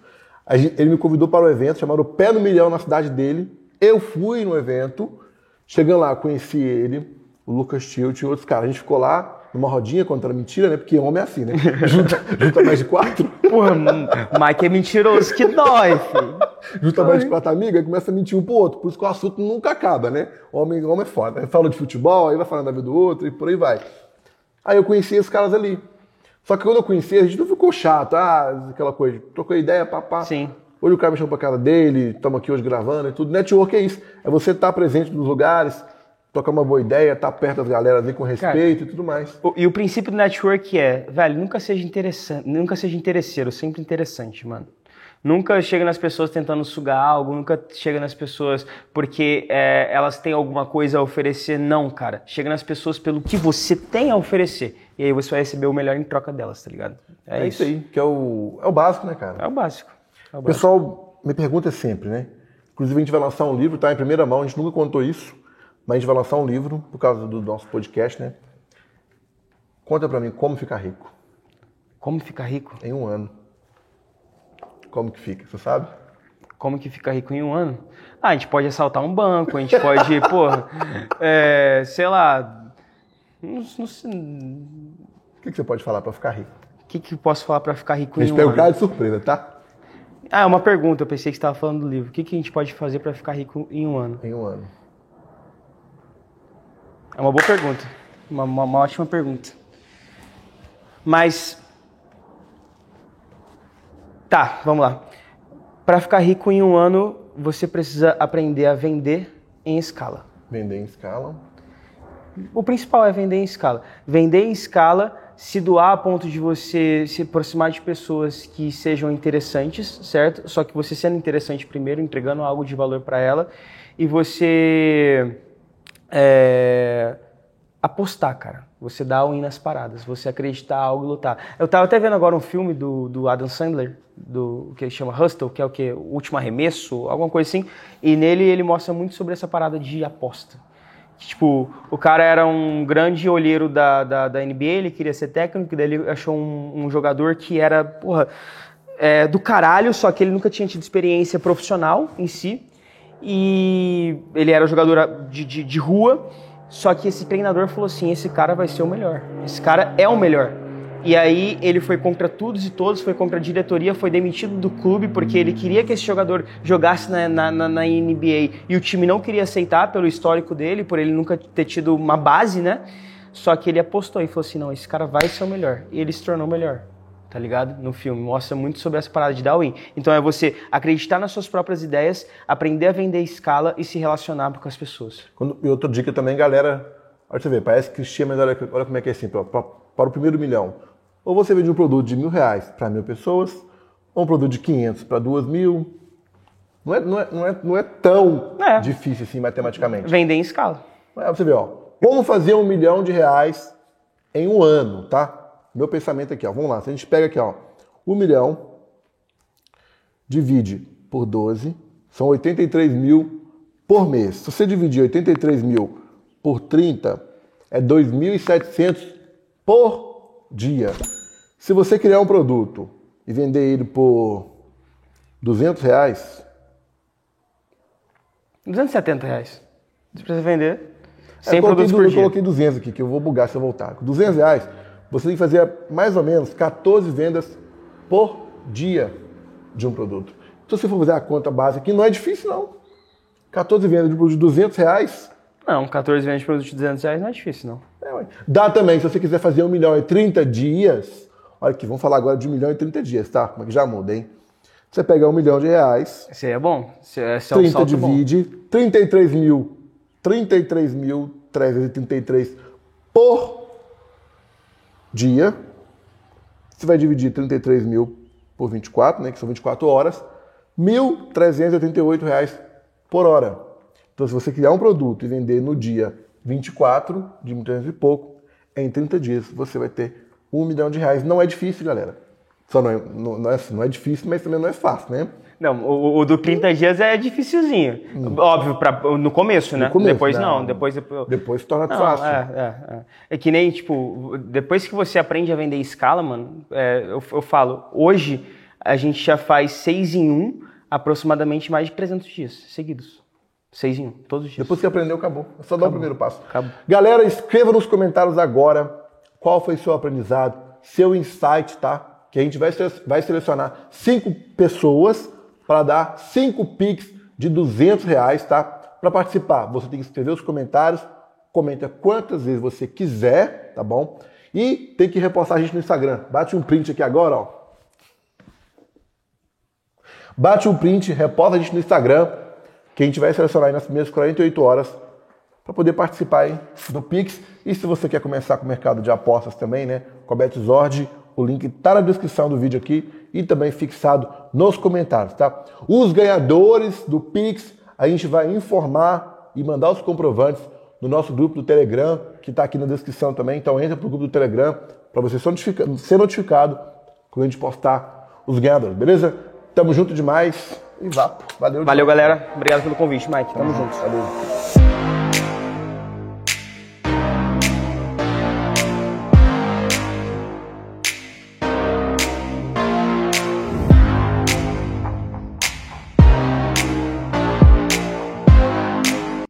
Ele me convidou para o um evento chamado Pé no Milhão na cidade dele. Eu fui no evento, chegando lá, conheci ele, o Lucas Tilt e outros caras. A gente ficou lá numa rodinha contando mentira, né? Porque homem é assim, né? Junta, junta mais de quatro. Porra, Mike é mentiroso que dói, filho. Junta mais de quatro amigas e começa a mentir um pro outro. Por isso que o assunto nunca acaba, né? Homem, homem é foda. Fala de futebol, aí vai falando da vida do outro e por aí vai. Aí eu conheci esses caras ali. Só que quando eu conheci, a gente não ficou chato, ah, aquela coisa, trocou ideia, papá. Sim. Hoje o cara me chamou pra casa dele, estamos aqui hoje gravando e tudo. Network é isso. É você estar tá presente nos lugares, trocar uma boa ideia, estar tá perto das galeras ali com respeito cara, e tudo mais. E o princípio do network é, velho, nunca seja interessante, nunca seja interesseiro, sempre interessante, mano. Nunca chega nas pessoas tentando sugar algo, nunca chega nas pessoas porque é, elas têm alguma coisa a oferecer. Não, cara. Chega nas pessoas pelo que você tem a oferecer. E aí você vai receber o melhor em troca delas, tá ligado? É, é isso. isso. aí, que é o, é o básico, né, cara? É o básico. É o básico. pessoal me pergunta sempre, né? Inclusive a gente vai lançar um livro, tá? Em primeira mão, a gente nunca contou isso, mas a gente vai lançar um livro por causa do nosso podcast, né? Conta pra mim como ficar rico. Como ficar rico? Em um ano. Como que fica, você sabe? Como que fica rico em um ano? Ah, a gente pode assaltar um banco, a gente pode, porra, é, sei lá. Não, não, o que, que você pode falar para ficar rico? O que, que eu posso falar para ficar rico em um ano? A gente pega o cara de surpresa, tá? Ah, é uma pergunta, eu pensei que você estava falando do livro. O que, que a gente pode fazer para ficar rico em um ano? Em um ano. É uma boa pergunta. Uma, uma, uma ótima pergunta. Mas Tá, vamos lá. Para ficar rico em um ano, você precisa aprender a vender em escala. Vender em escala? O principal é vender em escala. Vender em escala, se doar a ponto de você se aproximar de pessoas que sejam interessantes, certo? Só que você sendo interessante primeiro, entregando algo de valor para ela, e você é, apostar, cara. Você dá o in nas paradas, você acreditar algo e lutar. Eu tava até vendo agora um filme do, do Adam Sandler, do que chama Hustle, que é o que? O último arremesso, alguma coisa assim. E nele ele mostra muito sobre essa parada de aposta. Tipo, o cara era um grande olheiro da, da, da NBA, ele queria ser técnico, daí ele achou um, um jogador que era, porra, é, do caralho, só que ele nunca tinha tido experiência profissional em si. E ele era jogador de, de, de rua só que esse treinador falou assim: esse cara vai ser o melhor. Esse cara é o melhor. E aí ele foi contra todos e todos, foi contra a diretoria, foi demitido do clube porque ele queria que esse jogador jogasse na, na, na, NBA e o time não queria aceitar pelo histórico dele, por ele nunca ter tido uma base, né? Só que ele apostou e falou assim: não, esse cara vai ser o melhor. E ele se tornou o melhor tá ligado? No filme. Mostra muito sobre essa parada de Darwin. Então é você acreditar nas suas próprias ideias, aprender a vender escala e se relacionar com as pessoas. Quando, e outra dica também, galera, olha você ver, parece clichê, mas olha, olha como é que é assim, para, para o primeiro milhão. Ou você vende um produto de mil reais para mil pessoas, ou um produto de 500 para duas mil. Não é, não é, não é, não é tão é. difícil assim matematicamente. Vender em escala. É, você vê, ó, como fazer um milhão de reais em um ano, tá? Meu pensamento aqui, ó. Vamos lá. Se a gente pega aqui, ó, um milhão, divide por 12, são 83 mil por mês. Se você dividir 83 mil por 30, é 2.700 por dia. Se você criar um produto e vender ele por 200 reais... 270 reais. Você precisa vender 100 é, produtos por dia. Eu coloquei 200 aqui, que eu vou bugar se eu voltar. 200 reais você tem que fazer mais ou menos 14 vendas por dia de um produto. Então, se você for fazer a conta básica aqui, não é difícil, não. 14 vendas de produto de 200 reais. Não, 14 vendas de produto de 200 reais não é difícil, não. É, Dá também, se você quiser fazer 1 milhão em 30 dias. Olha aqui, vamos falar agora de 1 milhão em 30 dias, tá? Como é que já muda, hein? Você pega 1 milhão de reais. Esse aí é bom. Esse é, esse é 30 divide, bom. 33 mil, 33 mil 333 por dia. Você vai dividir 33 mil por 24, né, que são 24 horas, R$ 1.388 por hora. Então, se você criar um produto e vender no dia 24 de 1.300 e pouco, em 30 dias você vai ter um milhão de reais. Não é difícil, galera. Só não é, não, não, é, não é difícil, mas também não é fácil, né? Não, o, o do 30 dias é dificilzinho. Óbvio, pra, no começo, né? Hum. começo, depois não. não, depois... depois Depois se torna Não, fácil. É, é, é. É que nem, tipo, depois que você aprende a vender escala, mano, é, eu, eu falo, hoje a gente já faz seis em um, aproximadamente mais de 300 dias seguidos. Seis em um, todos os dias. Depois que aprendeu, acabou. É só dar o primeiro passo. Acabou. Galera, escreva nos comentários agora qual foi seu aprendizado, seu insight, tá? Que a gente vai, vai selecionar cinco pessoas para dar cinco Pix de 200 reais, tá? Para participar, você tem que escrever os comentários, comenta quantas vezes você quiser, tá bom? E tem que repostar a gente no Instagram. Bate um print aqui agora, ó. Bate um print, reposta a gente no Instagram, que a gente vai selecionar aí nas primeiras 48 horas para poder participar aí do Pix. E se você quer começar com o mercado de apostas também, né, com a Betzord, o link está na descrição do vídeo aqui e também fixado nos comentários, tá? Os ganhadores do Pix, a gente vai informar e mandar os comprovantes no nosso grupo do Telegram, que está aqui na descrição também. Então entra pro grupo do Telegram para você ser notifica- ser notificado quando a gente postar os ganhadores, beleza? Tamo junto demais e vapo. Valeu. Valeu, galera. Obrigado pelo convite, Mike. Tamo junto. Valeu.